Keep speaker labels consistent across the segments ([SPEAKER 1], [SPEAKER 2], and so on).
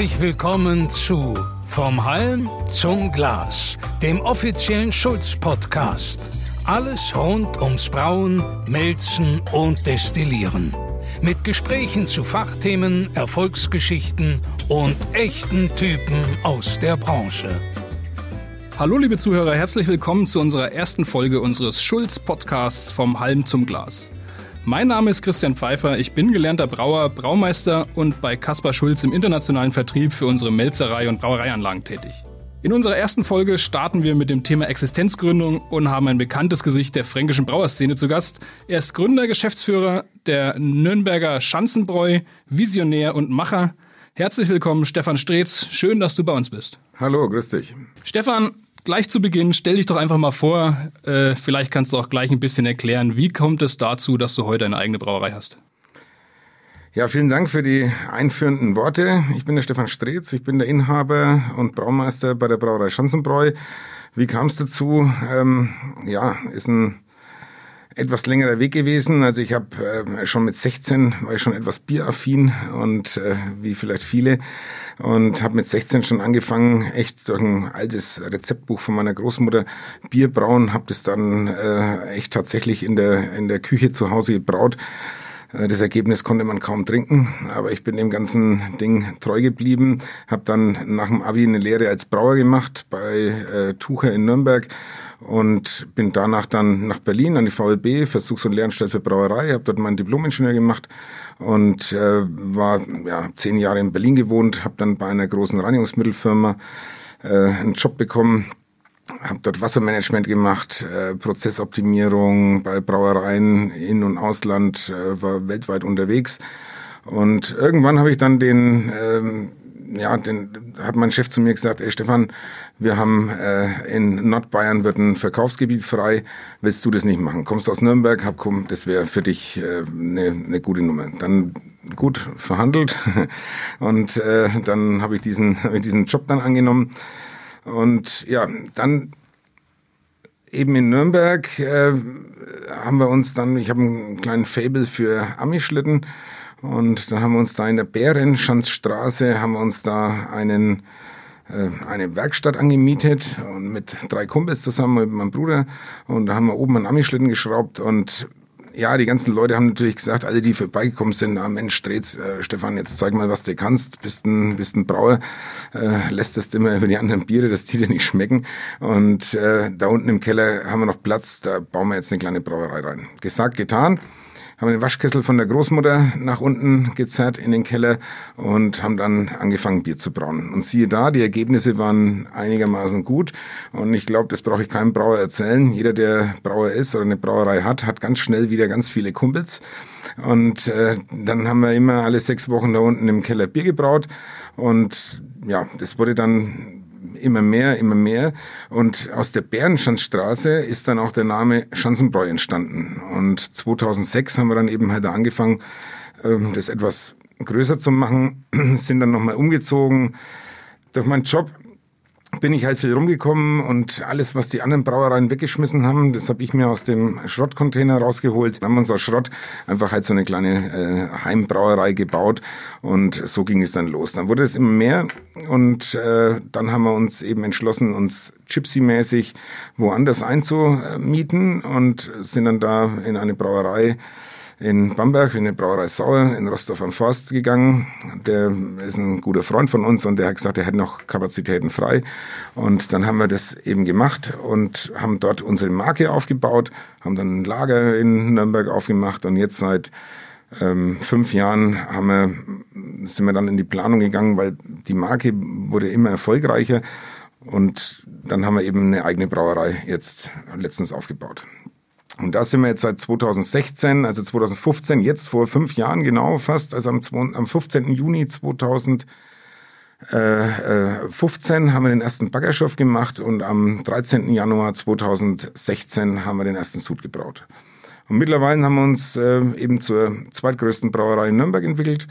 [SPEAKER 1] Herzlich willkommen zu Vom Halm zum Glas, dem offiziellen Schulz-Podcast. Alles rund ums Brauen, Melzen und Destillieren. Mit Gesprächen zu Fachthemen, Erfolgsgeschichten und echten Typen aus der Branche.
[SPEAKER 2] Hallo liebe Zuhörer, herzlich willkommen zu unserer ersten Folge unseres Schulz-Podcasts Vom Halm zum Glas. Mein Name ist Christian Pfeiffer, ich bin gelernter Brauer, Braumeister und bei Kaspar Schulz im internationalen Vertrieb für unsere Melzerei und Brauereianlagen tätig. In unserer ersten Folge starten wir mit dem Thema Existenzgründung und haben ein bekanntes Gesicht der fränkischen Brauerszene zu Gast. Er ist Gründer, Geschäftsführer der Nürnberger Schanzenbräu, Visionär und Macher. Herzlich willkommen, Stefan Streetz. Schön, dass du bei uns bist.
[SPEAKER 3] Hallo, grüß dich.
[SPEAKER 2] Stefan, gleich zu Beginn, stell dich doch einfach mal vor. Äh, vielleicht kannst du auch gleich ein bisschen erklären, wie kommt es dazu, dass du heute eine eigene Brauerei hast?
[SPEAKER 3] Ja, vielen Dank für die einführenden Worte. Ich bin der Stefan Streetz, ich bin der Inhaber und Braumeister bei der Brauerei Schanzenbräu. Wie kam es dazu? Ähm, ja, ist ein etwas längerer Weg gewesen. Also ich habe äh, schon mit 16 war ich schon etwas bieraffin und äh, wie vielleicht viele und habe mit 16 schon angefangen, echt durch ein altes Rezeptbuch von meiner Großmutter Bier brauen, habe das dann äh, echt tatsächlich in der in der Küche zu Hause gebraut. Äh, das Ergebnis konnte man kaum trinken, aber ich bin dem ganzen Ding treu geblieben. Habe dann nach dem Abi eine Lehre als Brauer gemacht bei äh, Tucher in Nürnberg und bin danach dann nach Berlin an die VLB, Versuchs- und Lehranstalt für Brauerei, habe dort meinen Diplom-Ingenieur gemacht und äh, war ja, zehn Jahre in Berlin gewohnt, habe dann bei einer großen Reinigungsmittelfirma äh, einen Job bekommen, habe dort Wassermanagement gemacht, äh, Prozessoptimierung bei Brauereien in und Ausland, äh, war weltweit unterwegs. Und irgendwann habe ich dann den ähm, ja, den hat mein Chef zu mir gesagt, ey Stefan, wir haben äh, in Nordbayern wird ein Verkaufsgebiet frei, willst du das nicht machen? Kommst aus Nürnberg, hab komm, das wäre für dich eine äh, ne gute Nummer. Dann gut verhandelt. Und äh, dann habe ich diesen hab ich diesen Job dann angenommen. Und ja, dann eben in Nürnberg äh, haben wir uns dann, ich habe einen kleinen Fable für Amischlitten und dann haben wir uns da in der Bärenschanzstraße, haben wir uns da einen, äh, eine Werkstatt angemietet und mit drei Kumpels zusammen mit meinem Bruder. Und da haben wir oben einen Amischlitten geschraubt und ja, die ganzen Leute haben natürlich gesagt, alle, die vorbeigekommen sind, ah, Mensch, Drehts, äh, Stefan, jetzt zeig mal, was du kannst, bist ein, bist ein Brauer, äh, lässt das immer über die anderen Biere, dass die dir nicht schmecken. Und äh, da unten im Keller haben wir noch Platz, da bauen wir jetzt eine kleine Brauerei rein. Gesagt, getan haben den Waschkessel von der Großmutter nach unten gezerrt in den Keller und haben dann angefangen, Bier zu brauen. Und siehe da, die Ergebnisse waren einigermaßen gut. Und ich glaube, das brauche ich keinem Brauer erzählen. Jeder, der Brauer ist oder eine Brauerei hat, hat ganz schnell wieder ganz viele Kumpels. Und äh, dann haben wir immer alle sechs Wochen da unten im Keller Bier gebraut. Und ja, das wurde dann immer mehr, immer mehr. Und aus der Bärenschanzstraße ist dann auch der Name Schanzenbräu entstanden. Und 2006 haben wir dann eben halt angefangen, ähm, das etwas größer zu machen, sind dann nochmal umgezogen. Durch meinen Job bin ich halt viel rumgekommen und alles, was die anderen Brauereien weggeschmissen haben, das habe ich mir aus dem Schrottcontainer rausgeholt. Dann haben uns aus Schrott einfach halt so eine kleine äh, Heimbrauerei gebaut und so ging es dann los. Dann wurde es immer mehr und äh, dann haben wir uns eben entschlossen, uns Gypsy-mäßig woanders einzumieten und sind dann da in eine Brauerei in Bamberg in die Brauerei Sauer in Rostov am Forst gegangen. Der ist ein guter Freund von uns und der hat gesagt, er hätte noch Kapazitäten frei. Und dann haben wir das eben gemacht und haben dort unsere Marke aufgebaut, haben dann ein Lager in Nürnberg aufgemacht und jetzt seit ähm, fünf Jahren haben wir, sind wir dann in die Planung gegangen, weil die Marke wurde immer erfolgreicher und dann haben wir eben eine eigene Brauerei jetzt letztens aufgebaut. Und da sind wir jetzt seit 2016, also 2015, jetzt vor fünf Jahren genau fast, also am, am 15. Juni 2015 haben wir den ersten Baggerschof gemacht und am 13. Januar 2016 haben wir den ersten Sud gebraut. Und mittlerweile haben wir uns äh, eben zur zweitgrößten Brauerei in Nürnberg entwickelt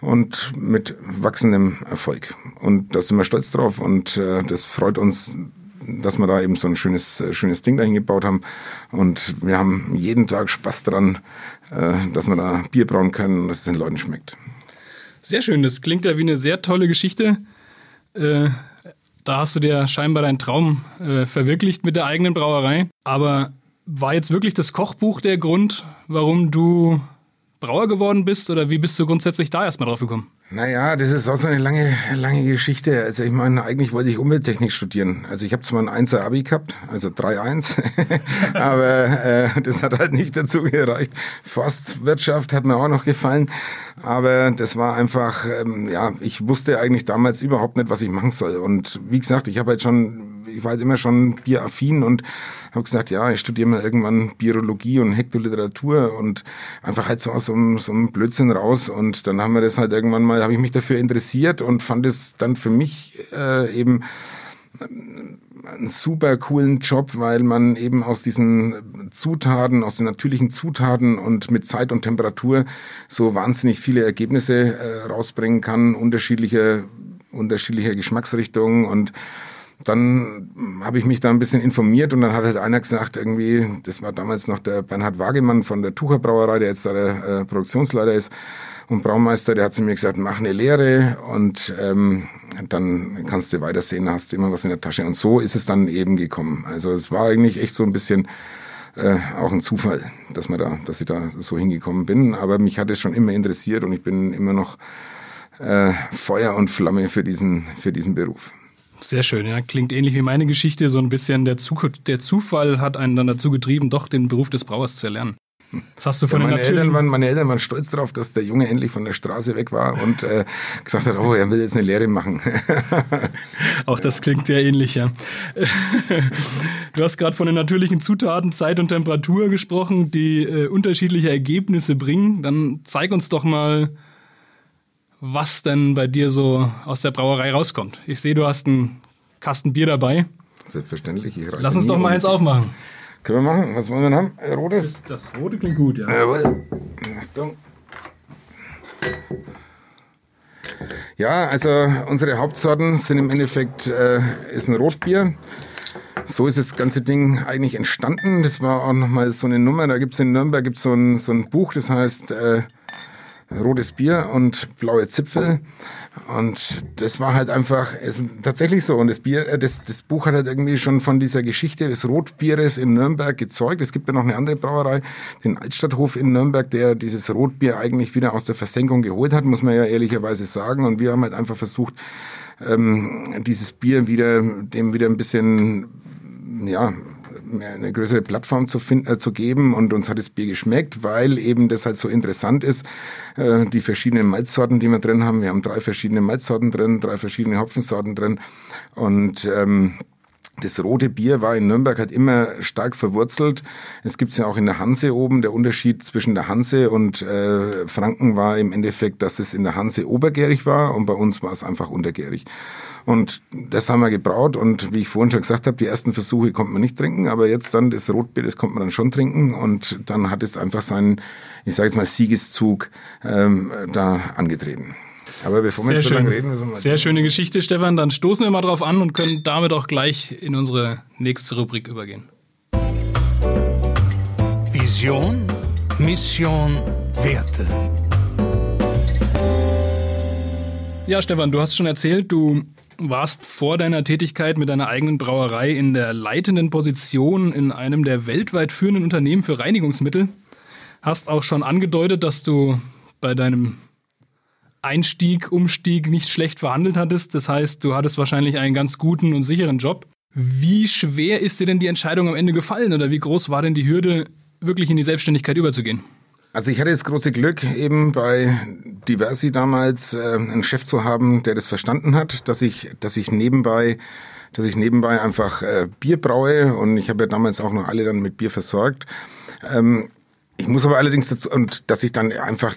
[SPEAKER 3] und mit wachsendem Erfolg. Und da sind wir stolz drauf und äh, das freut uns dass wir da eben so ein schönes, äh, schönes Ding dahin gebaut haben. Und wir haben jeden Tag Spaß dran, äh, dass wir da Bier brauen können und dass es den Leuten schmeckt.
[SPEAKER 2] Sehr schön, das klingt ja wie eine sehr tolle Geschichte. Äh, da hast du dir scheinbar deinen Traum verwirklicht mit der eigenen Brauerei. Aber war jetzt wirklich das Kochbuch der Grund, warum du Brauer geworden bist oder wie bist du grundsätzlich da erstmal drauf gekommen?
[SPEAKER 3] Naja, das ist auch so eine lange, lange Geschichte. Also ich meine, eigentlich wollte ich Umwelttechnik studieren. Also ich habe zwar ein 1er Abi gehabt, also 3-1, aber äh, das hat halt nicht dazu gereicht. Forstwirtschaft hat mir auch noch gefallen, aber das war einfach, ähm, ja, ich wusste eigentlich damals überhaupt nicht, was ich machen soll. Und wie gesagt, ich habe halt schon ich war halt immer schon bieraffin und habe gesagt, ja, ich studiere mal irgendwann Biologie und Hektoliteratur und einfach halt so aus so einem, so einem Blödsinn raus. Und dann haben wir das halt irgendwann mal, habe ich mich dafür interessiert und fand es dann für mich äh, eben einen super coolen Job, weil man eben aus diesen Zutaten, aus den natürlichen Zutaten und mit Zeit und Temperatur so wahnsinnig viele Ergebnisse äh, rausbringen kann, unterschiedliche unterschiedliche Geschmacksrichtungen und dann habe ich mich da ein bisschen informiert und dann hat halt einer gesagt, irgendwie, das war damals noch der Bernhard Wagemann von der Tucher Brauerei, der jetzt da der äh, Produktionsleiter ist und Braumeister, der hat zu mir gesagt, mach eine Lehre und ähm, dann kannst du weitersehen, hast immer was in der Tasche. Und so ist es dann eben gekommen. Also es war eigentlich echt so ein bisschen äh, auch ein Zufall, dass man da, dass ich da so hingekommen bin. Aber mich hat es schon immer interessiert und ich bin immer noch äh, Feuer und Flamme für diesen, für diesen Beruf.
[SPEAKER 2] Sehr schön, ja. Klingt ähnlich wie meine Geschichte. So ein bisschen der, Zug der Zufall hat einen dann dazu getrieben, doch den Beruf des Brauers zu erlernen.
[SPEAKER 3] Das hast du von ja, meine, Eltern waren, meine Eltern waren stolz darauf, dass der Junge endlich von der Straße weg war und äh, gesagt hat, oh, er will jetzt eine Lehre machen.
[SPEAKER 2] Auch das klingt ja ähnlich, ja. Du hast gerade von den natürlichen Zutaten, Zeit und Temperatur gesprochen, die äh, unterschiedliche Ergebnisse bringen. Dann zeig uns doch mal, was denn bei dir so aus der Brauerei rauskommt. Ich sehe, du hast einen Kasten Bier dabei.
[SPEAKER 3] Selbstverständlich.
[SPEAKER 2] Lass uns doch mal eins aufmachen.
[SPEAKER 3] Können wir machen? Was wollen wir denn haben? Rotes?
[SPEAKER 2] Das, das rote klingt gut, ja.
[SPEAKER 3] Jawohl. Achtung. Ja, also unsere Hauptsorten sind im Endeffekt äh, ist ein Rotbier. So ist das ganze Ding eigentlich entstanden. Das war auch nochmal so eine Nummer. Da gibt es in Nürnberg gibt's so, ein, so ein Buch, das heißt äh, rotes Bier und blaue Zipfel. Und das war halt einfach ist tatsächlich so. Und das Bier, äh, das, das Buch hat halt irgendwie schon von dieser Geschichte des Rotbieres in Nürnberg gezeugt. Es gibt ja noch eine andere Brauerei, den Altstadthof in Nürnberg, der dieses Rotbier eigentlich wieder aus der Versenkung geholt hat, muss man ja ehrlicherweise sagen. Und wir haben halt einfach versucht, ähm, dieses Bier wieder, dem wieder ein bisschen, ja, eine größere Plattform zu, finden, äh, zu geben und uns hat das Bier geschmeckt, weil eben das halt so interessant ist, äh, die verschiedenen Malzsorten, die wir drin haben. Wir haben drei verschiedene Malzsorten drin, drei verschiedene Hopfensorten drin und ähm, das rote Bier war in Nürnberg halt immer stark verwurzelt. Es gibt's ja auch in der Hanse oben. Der Unterschied zwischen der Hanse und äh, Franken war im Endeffekt, dass es in der Hanse obergärig war und bei uns war es einfach untergärig. Und das haben wir gebraut und wie ich vorhin schon gesagt habe, die ersten Versuche konnte man nicht trinken, aber jetzt dann das Rotbier, das konnte man dann schon trinken und dann hat es einfach seinen, ich sage jetzt mal, Siegeszug ähm, da angetreten. Aber bevor wir jetzt so lange reden, müssen wir
[SPEAKER 2] Sehr schöne Geschichte, Stefan. Dann stoßen wir mal drauf an und können damit auch gleich in unsere nächste Rubrik übergehen.
[SPEAKER 1] Vision, Mission, Werte.
[SPEAKER 2] Ja, Stefan, du hast schon erzählt, du warst vor deiner Tätigkeit mit deiner eigenen Brauerei in der leitenden Position in einem der weltweit führenden Unternehmen für Reinigungsmittel. Hast auch schon angedeutet, dass du bei deinem Einstieg, Umstieg nicht schlecht verhandelt hattest. Das heißt, du hattest wahrscheinlich einen ganz guten und sicheren Job. Wie schwer ist dir denn die Entscheidung am Ende gefallen oder wie groß war denn die Hürde, wirklich in die Selbstständigkeit überzugehen?
[SPEAKER 3] Also ich hatte das große Glück, eben bei Diversi damals äh, einen Chef zu haben, der das verstanden hat, dass ich, dass ich nebenbei, dass ich nebenbei einfach äh, Bier braue und ich habe ja damals auch noch alle dann mit Bier versorgt. Ähm, ich muss aber allerdings dazu, und dass ich dann einfach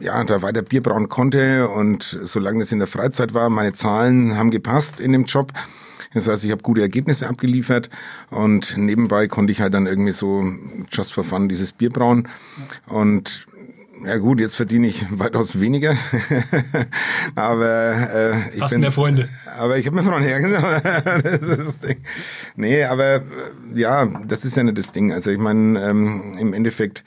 [SPEAKER 3] ja, da weiter Bier brauen konnte und solange das in der Freizeit war, meine Zahlen haben gepasst in dem Job. Das heißt, ich habe gute Ergebnisse abgeliefert und nebenbei konnte ich halt dann irgendwie so just for fun dieses Bier brauen. Und ja gut, jetzt verdiene ich weitaus weniger, aber äh,
[SPEAKER 2] ich Hast bin mehr Freunde.
[SPEAKER 3] Aber ich habe mehr Freunde, ja genau. das ist das Ding. Nee, aber äh, ja, das ist ja nicht das Ding. Also ich meine, ähm, im Endeffekt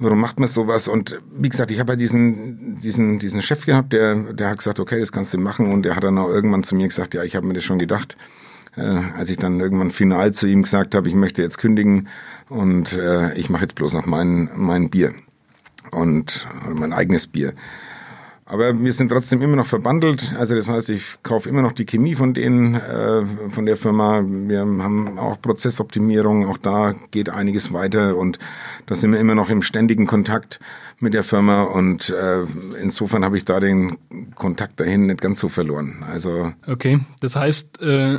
[SPEAKER 3] warum macht man sowas? Und wie gesagt, ich habe ja diesen, diesen, diesen Chef gehabt, der, der hat gesagt, okay, das kannst du machen. Und der hat dann auch irgendwann zu mir gesagt, ja, ich habe mir das schon gedacht. Äh, als ich dann irgendwann final zu ihm gesagt habe, ich möchte jetzt kündigen und äh, ich mache jetzt bloß noch mein, mein Bier und mein eigenes Bier. Aber wir sind trotzdem immer noch verbandelt. Also das heißt, ich kaufe immer noch die Chemie von denen, äh, von der Firma. Wir haben auch Prozessoptimierung, auch da geht einiges weiter und da sind wir immer noch im ständigen Kontakt mit der Firma und äh, insofern habe ich da den Kontakt dahin nicht ganz so verloren. Also
[SPEAKER 2] okay, das heißt, äh,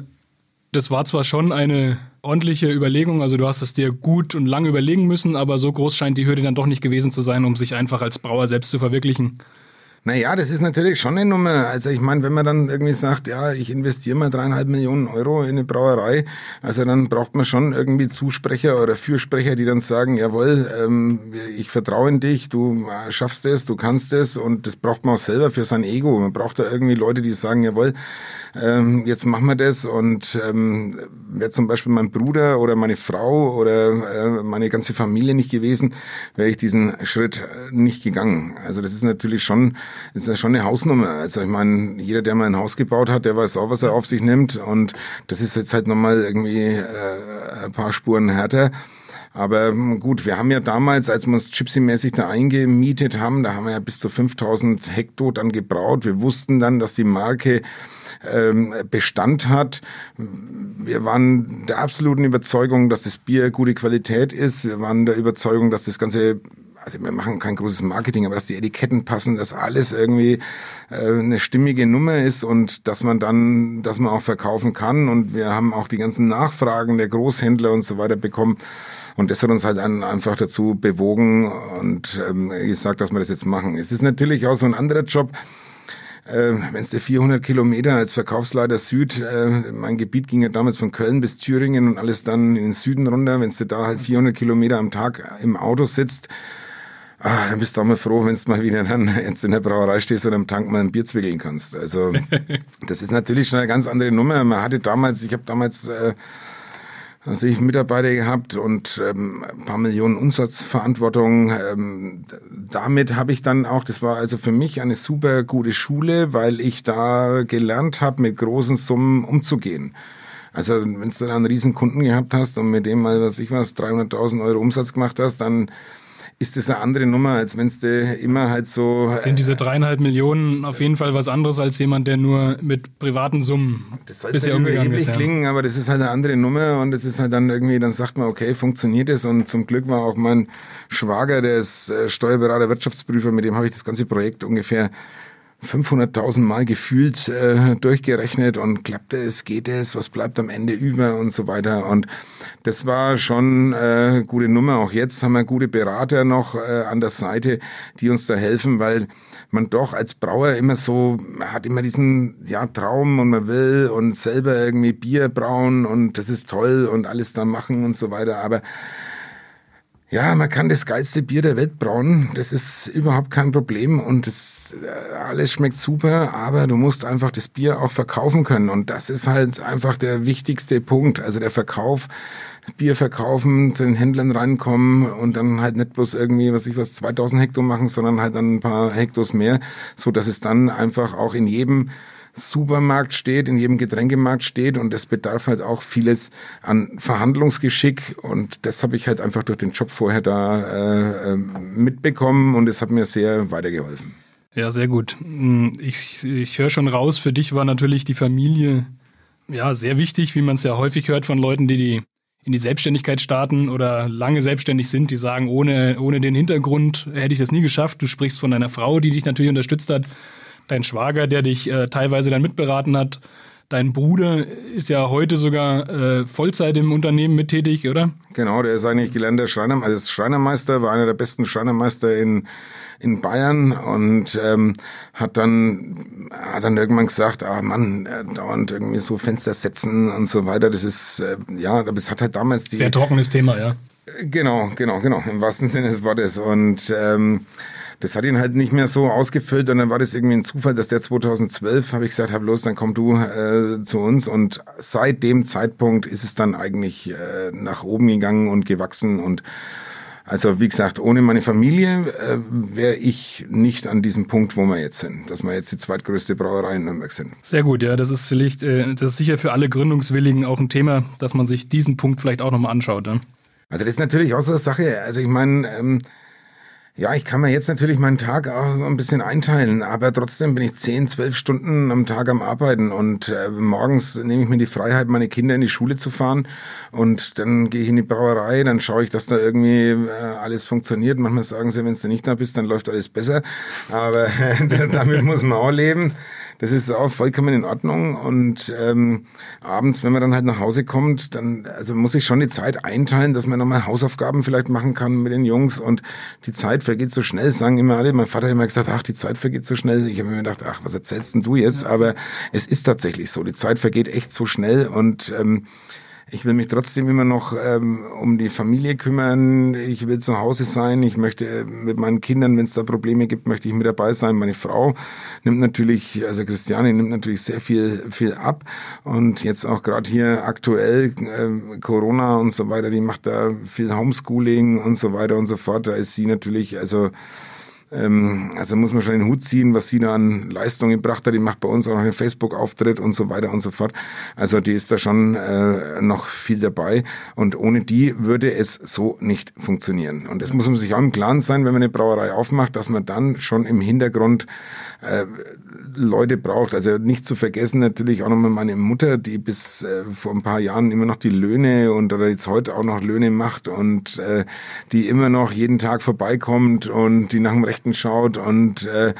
[SPEAKER 2] das war zwar schon eine ordentliche Überlegung, also du hast es dir gut und lange überlegen müssen, aber so groß scheint die Hürde dann doch nicht gewesen zu sein, um sich einfach als Brauer selbst zu verwirklichen.
[SPEAKER 3] Naja, das ist natürlich schon eine Nummer. Also ich meine, wenn man dann irgendwie sagt, ja, ich investiere mal dreieinhalb Millionen Euro in eine Brauerei, also dann braucht man schon irgendwie Zusprecher oder Fürsprecher, die dann sagen, jawohl, ähm, ich vertraue in dich, du schaffst es, du kannst es und das braucht man auch selber für sein Ego. Man braucht da irgendwie Leute, die sagen, jawohl, ähm, jetzt machen wir das und ähm, wäre zum Beispiel mein Bruder oder meine Frau oder äh, meine ganze Familie nicht gewesen, wäre ich diesen Schritt nicht gegangen. Also das ist natürlich schon ist ja schon eine Hausnummer. Also ich meine, jeder, der mal ein Haus gebaut hat, der weiß auch, was er auf sich nimmt. Und das ist jetzt halt nochmal irgendwie äh, ein paar Spuren härter. Aber gut, wir haben ja damals, als wir uns Gypsy-mäßig da eingemietet haben, da haben wir ja bis zu 5000 Hektar dann gebraut. Wir wussten dann, dass die Marke ähm, Bestand hat. Wir waren der absoluten Überzeugung, dass das Bier gute Qualität ist. Wir waren der Überzeugung, dass das ganze also wir machen kein großes Marketing, aber dass die Etiketten passen, dass alles irgendwie äh, eine stimmige Nummer ist und dass man dann, dass man auch verkaufen kann. Und wir haben auch die ganzen Nachfragen der Großhändler und so weiter bekommen. Und das hat uns halt einfach dazu bewogen und ähm, gesagt, dass wir das jetzt machen. Es ist natürlich auch so ein anderer Job. Äh, Wenn es der 400 Kilometer als Verkaufsleiter Süd, äh, mein Gebiet ging ja damals von Köln bis Thüringen und alles dann in den Süden runter, wenn du da halt 400 Kilometer am Tag im Auto sitzt, ah, dann bist du auch mal froh, wenn du mal wieder jetzt in der Brauerei stehst und am Tank mal ein Bier zwickeln kannst. Also das ist natürlich schon eine ganz andere Nummer. Man hatte damals, ich habe damals äh, also ich Mitarbeiter gehabt und ähm, ein paar Millionen Umsatzverantwortung. Ähm, damit habe ich dann auch, das war also für mich eine super gute Schule, weil ich da gelernt habe, mit großen Summen umzugehen. Also wenn du dann einen riesen Kunden gehabt hast und mit dem mal, was ich was, 300.000 Euro Umsatz gemacht hast, dann ist das eine andere Nummer, als wenn es immer halt so.
[SPEAKER 2] Sind diese dreieinhalb Millionen auf jeden Fall was anderes als jemand, der nur mit privaten Summen
[SPEAKER 3] das soll bisher umgegangen ist. Ja. klingen, aber das ist halt eine andere Nummer und das ist halt dann irgendwie, dann sagt man, okay, funktioniert es und zum Glück war auch mein Schwager, der ist äh, Steuerberater, Wirtschaftsprüfer, mit dem habe ich das ganze Projekt ungefähr 500.000 Mal gefühlt äh, durchgerechnet und klappt es, geht es, was bleibt am Ende über und so weiter. Und das war schon äh, gute Nummer. Auch jetzt haben wir gute Berater noch äh, an der Seite, die uns da helfen, weil man doch als Brauer immer so, man hat immer diesen ja, Traum und man will und selber irgendwie Bier brauen und das ist toll und alles da machen und so weiter. Aber ja, man kann das geilste Bier der Welt brauen. Das ist überhaupt kein Problem und das äh, alles schmeckt super, aber du musst einfach das Bier auch verkaufen können und das ist halt einfach der wichtigste Punkt. Also der Verkauf, Bier verkaufen, zu den Händlern reinkommen und dann halt nicht bloß irgendwie, was ich was, 2000 Hektar machen, sondern halt dann ein paar Hektos mehr, so dass es dann einfach auch in jedem Supermarkt steht, in jedem Getränkemarkt steht und es bedarf halt auch vieles an Verhandlungsgeschick und das habe ich halt einfach durch den Job vorher da äh, ähm, mitbekommen und es hat mir sehr weitergeholfen.
[SPEAKER 2] Ja, sehr gut. Hm, ich, ich höre schon raus, für dich war natürlich die Familie ja sehr wichtig, wie man es ja häufig hört von Leuten, die die in die Selbstständigkeit starten oder lange selbstständig sind, die sagen, ohne, ohne den Hintergrund hätte ich das nie geschafft. Du sprichst von deiner Frau, die dich natürlich unterstützt hat dein Schwager, der dich äh, teilweise dann mitberaten hat. Dein Bruder ist ja heute sogar äh, Vollzeit im Unternehmen mit tätig, oder?
[SPEAKER 3] Genau, der ist eigentlich gelernter Schreiner, also Schreinermeister, war einer der besten Schreinermeister in, in Bayern und ähm, hat dann hat dann irgendwann gesagt, ah Mann, äh, dauernd irgendwie so Fenster setzen und so weiter. Das ist äh, ja, es hat halt damals die
[SPEAKER 2] sehr trockenes Thema, ja.
[SPEAKER 3] Genau, genau, genau, im wahrsten Sinne des Wortes und ähm, das hat ihn halt nicht mehr so ausgefüllt und dann war das irgendwie ein Zufall, dass der 2012, habe ich gesagt, hab los, dann komm du äh, zu uns und seit dem Zeitpunkt ist es dann eigentlich äh, nach oben gegangen und gewachsen und Also wie gesagt, ohne meine Familie äh, wäre ich nicht an diesem Punkt, wo wir jetzt sind, dass wir jetzt die zweitgrößte Brauerei in Nürnberg sind.
[SPEAKER 2] Sehr gut, ja, das ist vielleicht, äh, das ist sicher für alle Gründungswilligen auch ein Thema, dass man sich diesen Punkt vielleicht auch nochmal anschaut. Ne?
[SPEAKER 3] Also das ist natürlich auch so eine Sache. Also ich meine, ähm, ja, ich kann mir jetzt natürlich meinen Tag auch so ein bisschen einteilen, aber trotzdem bin ich zehn, zwölf Stunden am Tag am Arbeiten und äh, morgens nehme ich mir die Freiheit, meine Kinder in die Schule zu fahren und dann gehe ich in die Brauerei, dann schaue ich, dass da irgendwie äh, alles funktioniert. Manchmal sagen sie, wenn du nicht da bist, dann läuft alles besser, aber damit muss man auch leben. Das ist auch vollkommen in Ordnung. Und ähm, abends, wenn man dann halt nach Hause kommt, dann also muss ich schon die Zeit einteilen, dass man nochmal Hausaufgaben vielleicht machen kann mit den Jungs. Und die Zeit vergeht so schnell, sagen immer alle. Mein Vater hat immer gesagt, ach, die Zeit vergeht so schnell. Ich habe mir gedacht, ach, was erzählst denn du jetzt? Aber es ist tatsächlich so. Die Zeit vergeht echt so schnell. Und ähm, ich will mich trotzdem immer noch ähm, um die Familie kümmern. Ich will zu Hause sein. Ich möchte äh, mit meinen Kindern, wenn es da Probleme gibt, möchte ich mit dabei sein. Meine Frau nimmt natürlich, also Christiane nimmt natürlich sehr viel, viel ab. Und jetzt auch gerade hier aktuell äh, Corona und so weiter, die macht da viel Homeschooling und so weiter und so fort. Da ist sie natürlich, also ähm, also muss man schon den Hut ziehen, was sie da an Leistungen gebracht hat. Die macht bei uns auch noch einen Facebook-Auftritt und so weiter und so fort. Also die ist da schon äh, noch viel dabei. Und ohne die würde es so nicht funktionieren. Und das muss man sich auch im Klaren sein, wenn man eine Brauerei aufmacht, dass man dann schon im Hintergrund äh, Leute braucht. Also nicht zu vergessen natürlich auch nochmal meine Mutter, die bis äh, vor ein paar Jahren immer noch die Löhne und oder jetzt heute auch noch Löhne macht und äh, die immer noch jeden Tag vorbeikommt und die nach dem Rechten schaut und äh,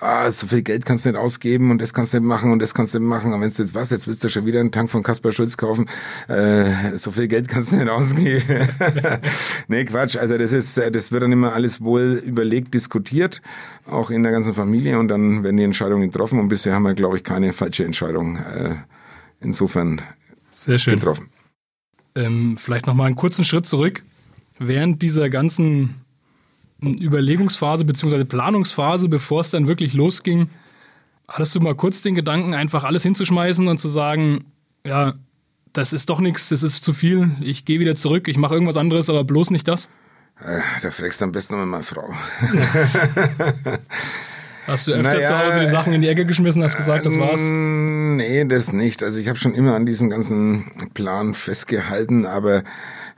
[SPEAKER 3] ah, so viel Geld kannst du nicht ausgeben und das kannst du nicht machen und das kannst du nicht machen. Und wenn du jetzt was, jetzt willst du schon wieder einen Tank von Kaspar Schulz kaufen, äh, so viel Geld kannst du nicht ausgeben. nee, Quatsch. Also das ist, das wird dann immer alles wohl überlegt, diskutiert, auch in der ganzen Familie und dann werden die Entscheidungen getroffen und bisher haben wir, glaube ich, keine falsche Entscheidung äh, insofern
[SPEAKER 2] Sehr schön.
[SPEAKER 3] getroffen.
[SPEAKER 2] Ähm, vielleicht nochmal einen kurzen Schritt zurück. Während dieser ganzen Überlegungsphase bzw. Planungsphase, bevor es dann wirklich losging, hattest du mal kurz den Gedanken, einfach alles hinzuschmeißen und zu sagen, ja, das ist doch nichts, das ist zu viel, ich gehe wieder zurück, ich mache irgendwas anderes, aber bloß nicht das?
[SPEAKER 3] Äh, da fragst du am besten nochmal meine Frau.
[SPEAKER 2] Hast du öfter naja, zu Hause die Sachen in die Ecke geschmissen, hast gesagt, das war's?
[SPEAKER 3] Nee, das nicht. Also ich habe schon immer an diesem ganzen Plan festgehalten, aber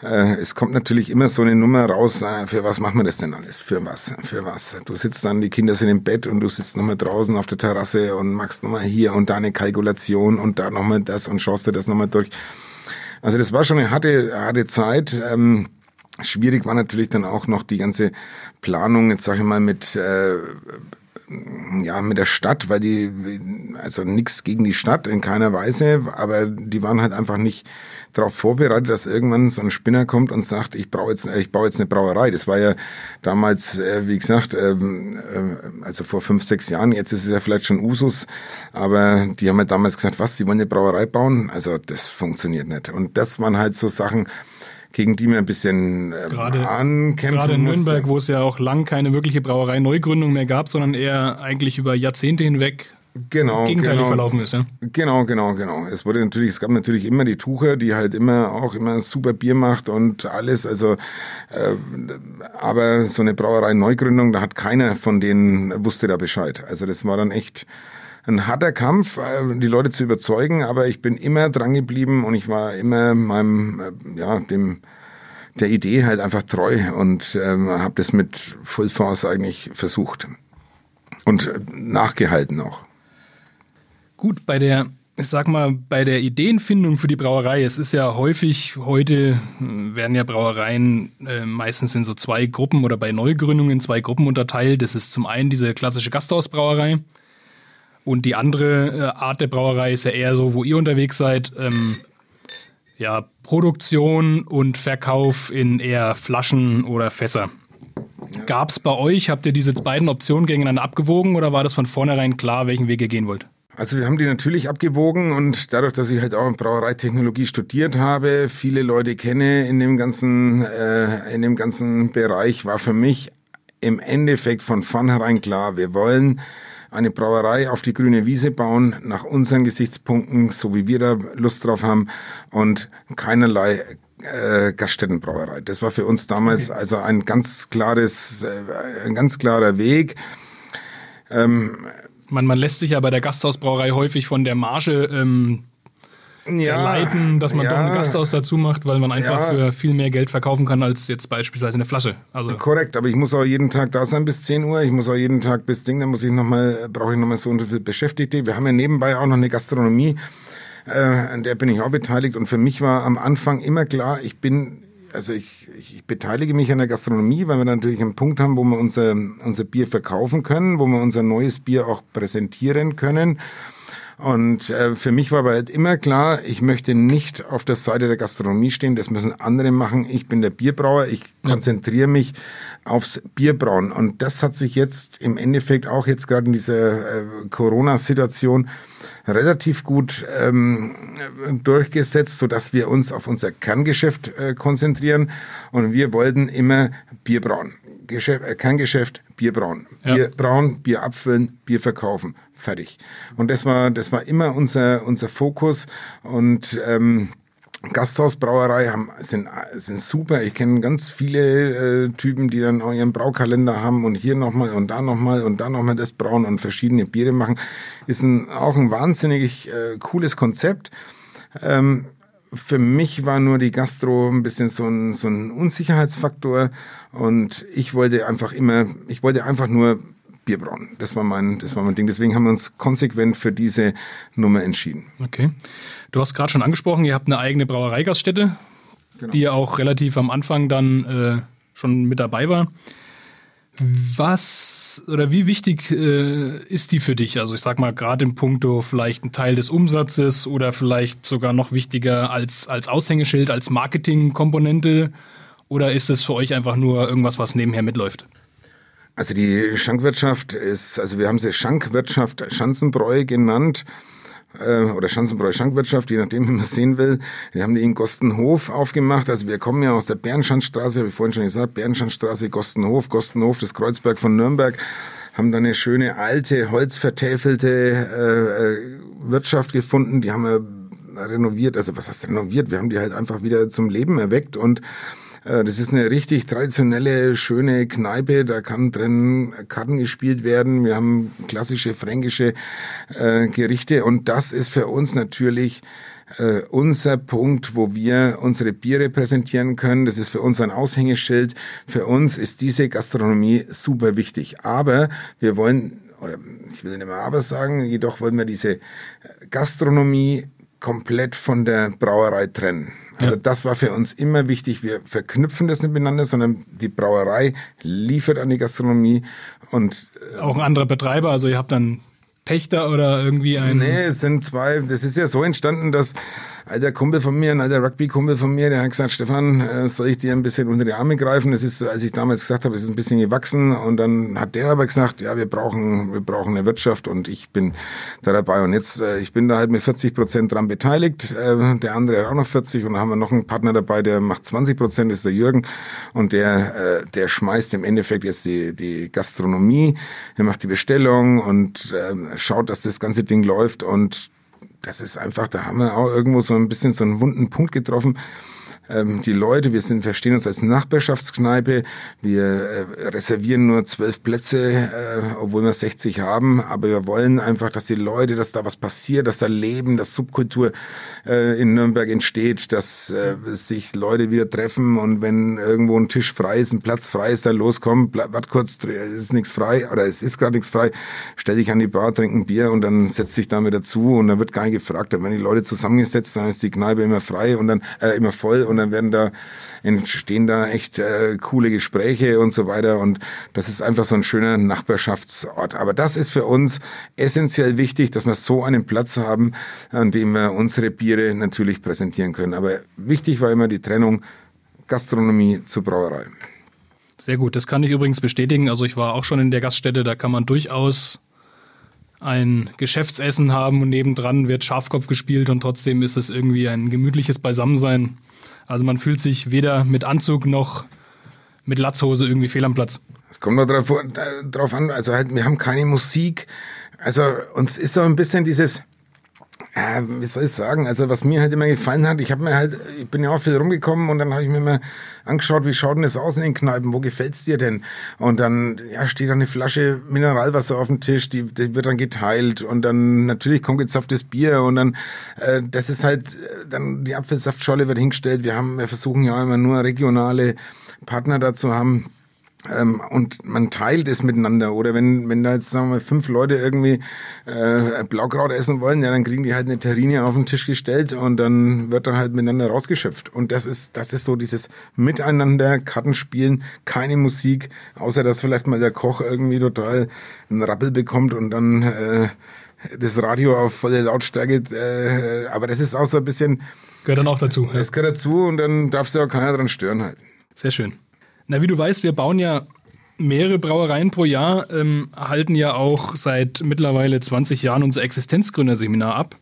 [SPEAKER 3] äh, es kommt natürlich immer so eine Nummer raus, äh, für was machen wir das denn alles? Für was? Für was? Du sitzt dann, die Kinder sind im Bett und du sitzt nochmal draußen auf der Terrasse und machst nochmal hier und da eine Kalkulation und da nochmal das und schaust dir das nochmal durch. Also das war schon eine harte, harte Zeit. Ähm, schwierig war natürlich dann auch noch die ganze Planung, jetzt sage ich mal, mit äh, ja, mit der Stadt, weil die, also nichts gegen die Stadt in keiner Weise, aber die waren halt einfach nicht darauf vorbereitet, dass irgendwann so ein Spinner kommt und sagt, ich brauche jetzt, ich baue jetzt eine Brauerei. Das war ja damals, äh, wie gesagt, ähm, äh, also vor fünf, sechs Jahren. Jetzt ist es ja vielleicht schon Usus, aber die haben ja damals gesagt, was, sie wollen eine Brauerei bauen? Also das funktioniert nicht. Und das waren halt so Sachen, gegen die man ein bisschen ähm,
[SPEAKER 2] gerade,
[SPEAKER 3] ankämpfen
[SPEAKER 2] Gerade in
[SPEAKER 3] musste.
[SPEAKER 2] Nürnberg, wo es ja auch lang keine wirkliche Brauerei-Neugründung mehr gab, sondern eher eigentlich über Jahrzehnte hinweg
[SPEAKER 3] genau,
[SPEAKER 2] gegenteilig
[SPEAKER 3] genau,
[SPEAKER 2] verlaufen ist. Ja?
[SPEAKER 3] Genau, genau, genau. Es wurde natürlich, es gab natürlich immer die Tucher, die halt immer auch immer super Bier macht und alles. Also, äh, aber so eine Brauerei-Neugründung, da hat keiner von denen wusste da Bescheid. Also das war dann echt ein harter Kampf, äh, die Leute zu überzeugen, aber ich bin immer dran geblieben und ich war immer meinem, äh, ja, dem der Idee halt einfach treu und ähm, habe das mit Full Force eigentlich versucht und äh, nachgehalten auch.
[SPEAKER 2] Gut, bei der, ich sag mal, bei der Ideenfindung für die Brauerei, es ist ja häufig, heute werden ja Brauereien äh, meistens in so zwei Gruppen oder bei Neugründungen zwei Gruppen unterteilt. Das ist zum einen diese klassische Gasthausbrauerei, und die andere äh, Art der Brauerei ist ja eher so, wo ihr unterwegs seid, ähm, ja, Produktion und Verkauf in eher Flaschen oder Fässer. Ja. Gab es bei euch, habt ihr diese beiden Optionen gegeneinander abgewogen oder war das von vornherein klar, welchen Weg ihr gehen wollt?
[SPEAKER 3] Also wir haben die natürlich abgewogen und dadurch, dass ich halt auch Brauereitechnologie studiert habe, viele Leute kenne in dem ganzen äh, in dem ganzen Bereich, war für mich im Endeffekt von vornherein klar, wir wollen eine Brauerei auf die grüne Wiese bauen, nach unseren Gesichtspunkten, so wie wir da Lust drauf haben und keinerlei äh, Gaststättenbrauerei. Das war für uns damals also ein ganz klares, äh, ein ganz klarer Weg.
[SPEAKER 2] Ähm, man, man lässt sich ja bei der Gasthausbrauerei häufig von der Marge ähm, ja, verleiten, dass man ja, doch ein Gasthaus dazu macht, weil man einfach ja, für viel mehr Geld verkaufen kann als jetzt beispielsweise eine Flasche.
[SPEAKER 3] Also korrekt, aber ich muss auch jeden Tag da sein bis 10 Uhr. Ich muss auch jeden Tag bis Ding, dann muss ich noch mal, brauche ich nochmal so und so viel Beschäftigte. Wir haben ja nebenbei auch noch eine Gastronomie, äh, an der bin ich auch beteiligt. Und für mich war am Anfang immer klar, ich bin also ich, ich beteilige mich an der Gastronomie, weil wir natürlich einen Punkt haben, wo wir unser, unser Bier verkaufen können, wo wir unser neues Bier auch präsentieren können. Und äh, für mich war aber halt immer klar, ich möchte nicht auf der Seite der Gastronomie stehen, das müssen andere machen. Ich bin der Bierbrauer, ich konzentriere mich aufs Bierbrauen. Und das hat sich jetzt im Endeffekt auch jetzt gerade in dieser äh, Corona-Situation relativ gut ähm, durchgesetzt, so dass wir uns auf unser Kerngeschäft äh, konzentrieren. Und wir wollten immer Bier brauen. Geschäft, äh, Kerngeschäft, Bier brauen. Ja. Bier brauen, Bier abfüllen, Bier verkaufen. Fertig. Und das war, das war immer unser, unser Fokus. Und ähm, Gasthausbrauerei sind, sind super. Ich kenne ganz viele äh, Typen, die dann auch ihren Braukalender haben und hier nochmal und da nochmal und da nochmal das brauen und verschiedene Biere machen. Ist ein, auch ein wahnsinnig äh, cooles Konzept. Ähm, für mich war nur die Gastro ein bisschen so ein, so ein Unsicherheitsfaktor und ich wollte einfach immer, ich wollte einfach nur Bier brauen. Das war mein, das war mein Ding. Deswegen haben wir uns konsequent für diese Nummer entschieden.
[SPEAKER 2] Okay. Du hast gerade schon angesprochen, ihr habt eine eigene Brauereigaststätte, genau. die auch relativ am Anfang dann äh, schon mit dabei war. Was oder wie wichtig äh, ist die für dich? Also ich sag mal gerade im Punkto vielleicht ein Teil des Umsatzes oder vielleicht sogar noch wichtiger als als Aushängeschild, als Marketingkomponente oder ist es für euch einfach nur irgendwas, was nebenher mitläuft?
[SPEAKER 3] Also die Schankwirtschaft ist, also wir haben sie Schankwirtschaft Schanzenbräu genannt äh, oder Schanzenbräu Schankwirtschaft, je nachdem, wie man es sehen will. Wir haben die in Gostenhof aufgemacht. Also wir kommen ja aus der Bärenschanzstraße, habe ich vorhin schon gesagt, Bärenschanzstraße, Gostenhof, Gostenhof, das Kreuzberg von Nürnberg haben da eine schöne alte, holzvertäfelte äh, äh, Wirtschaft gefunden. Die haben wir renoviert, also was heißt renoviert? Wir haben die halt einfach wieder zum Leben erweckt und das ist eine richtig traditionelle, schöne Kneipe. Da kann drin Karten gespielt werden. Wir haben klassische fränkische äh, Gerichte. Und das ist für uns natürlich äh, unser Punkt, wo wir unsere Biere präsentieren können. Das ist für uns ein Aushängeschild. Für uns ist diese Gastronomie super wichtig. Aber wir wollen, oder ich will nicht mehr aber sagen, jedoch wollen wir diese Gastronomie komplett von der Brauerei trennen. Also ja. das war für uns immer wichtig. Wir verknüpfen das nicht miteinander, sondern die Brauerei liefert an die Gastronomie und
[SPEAKER 2] äh, auch ein anderer Betreiber. Also ihr habt dann Pächter oder irgendwie ein.
[SPEAKER 3] Nee, es sind zwei. Das ist ja so entstanden, dass alter Kumpel von mir, ein alter Rugby-Kumpel von mir, der hat gesagt, Stefan, äh, soll ich dir ein bisschen unter die Arme greifen? Das ist, als ich damals gesagt habe, es ist ein bisschen gewachsen. Und dann hat der aber gesagt, ja, wir brauchen, wir brauchen eine Wirtschaft und ich bin da dabei. Und jetzt, äh, ich bin da halt mit 40 Prozent dran beteiligt. Äh, der andere hat auch noch 40 und dann haben wir noch einen Partner dabei, der macht 20 Prozent, ist der Jürgen. Und der, der schmeißt im Endeffekt jetzt die, die Gastronomie, er macht die Bestellung und schaut, dass das ganze Ding läuft und das ist einfach, da haben wir auch irgendwo so ein bisschen so einen wunden Punkt getroffen ähm, die Leute, wir sind, verstehen uns als Nachbarschaftskneipe, wir äh, reservieren nur zwölf Plätze, äh, obwohl wir 60 haben, aber wir wollen einfach, dass die Leute, dass da was passiert, dass da Leben, dass Subkultur äh, in Nürnberg entsteht, dass äh, sich Leute wieder treffen. Und wenn irgendwo ein Tisch frei ist, ein Platz frei ist, dann loskommen, warte kurz, es ist nichts frei oder es ist gerade nichts frei, stell dich an die Bar, trink ein Bier und dann setzt sich damit dazu. Und dann wird gar nicht gefragt, dann werden die Leute zusammengesetzt, dann ist die Kneipe immer frei und dann äh, immer voll. Und und dann werden da entstehen da echt äh, coole Gespräche und so weiter und das ist einfach so ein schöner Nachbarschaftsort. Aber das ist für uns essentiell wichtig, dass wir so einen Platz haben, an dem wir unsere Biere natürlich präsentieren können. Aber wichtig war immer die Trennung Gastronomie zu Brauerei.
[SPEAKER 2] Sehr gut, das kann ich übrigens bestätigen. Also ich war auch schon in der Gaststätte, da kann man durchaus ein Geschäftsessen haben und nebendran wird Schafkopf gespielt und trotzdem ist es irgendwie ein gemütliches Beisammensein. Also man fühlt sich weder mit Anzug noch mit Latzhose irgendwie fehl am Platz.
[SPEAKER 3] Es kommt nur drauf, drauf an, also halt, wir haben keine Musik. Also uns ist so ein bisschen dieses, äh, wie soll ich sagen, also was mir halt immer gefallen hat, ich habe mir halt, ich bin ja auch viel rumgekommen und dann habe ich mir mal angeschaut, wie schaut denn das aus in den Kneipen, wo gefällt's dir denn? Und dann, ja, steht da eine Flasche Mineralwasser auf dem Tisch, die, die wird dann geteilt und dann natürlich kommt gezapftes Bier und dann, äh, das ist halt, äh, dann die Apfelsaftscholle wird hingestellt, wir haben, wir versuchen ja immer nur regionale Partner dazu haben, ähm, und man teilt es miteinander. Oder wenn, wenn da jetzt, sagen wir mal, fünf Leute irgendwie äh, Blaukraut essen wollen, ja, dann kriegen die halt eine Terrine auf den Tisch gestellt und dann wird da halt miteinander rausgeschöpft. Und das ist, das ist so dieses Miteinander, Kartenspielen, keine Musik, außer dass vielleicht mal der Koch irgendwie total einen Rappel bekommt und dann äh, das Radio auf volle Lautstärke. Äh, aber das ist auch so ein bisschen...
[SPEAKER 2] Gehört dann auch dazu.
[SPEAKER 3] Das gehört dazu und dann darf sich auch keiner dran stören halt.
[SPEAKER 2] Sehr schön. Na, wie du weißt, wir bauen ja mehrere Brauereien pro Jahr, ähm, halten ja auch seit mittlerweile 20 Jahren unser Existenzgründerseminar ab,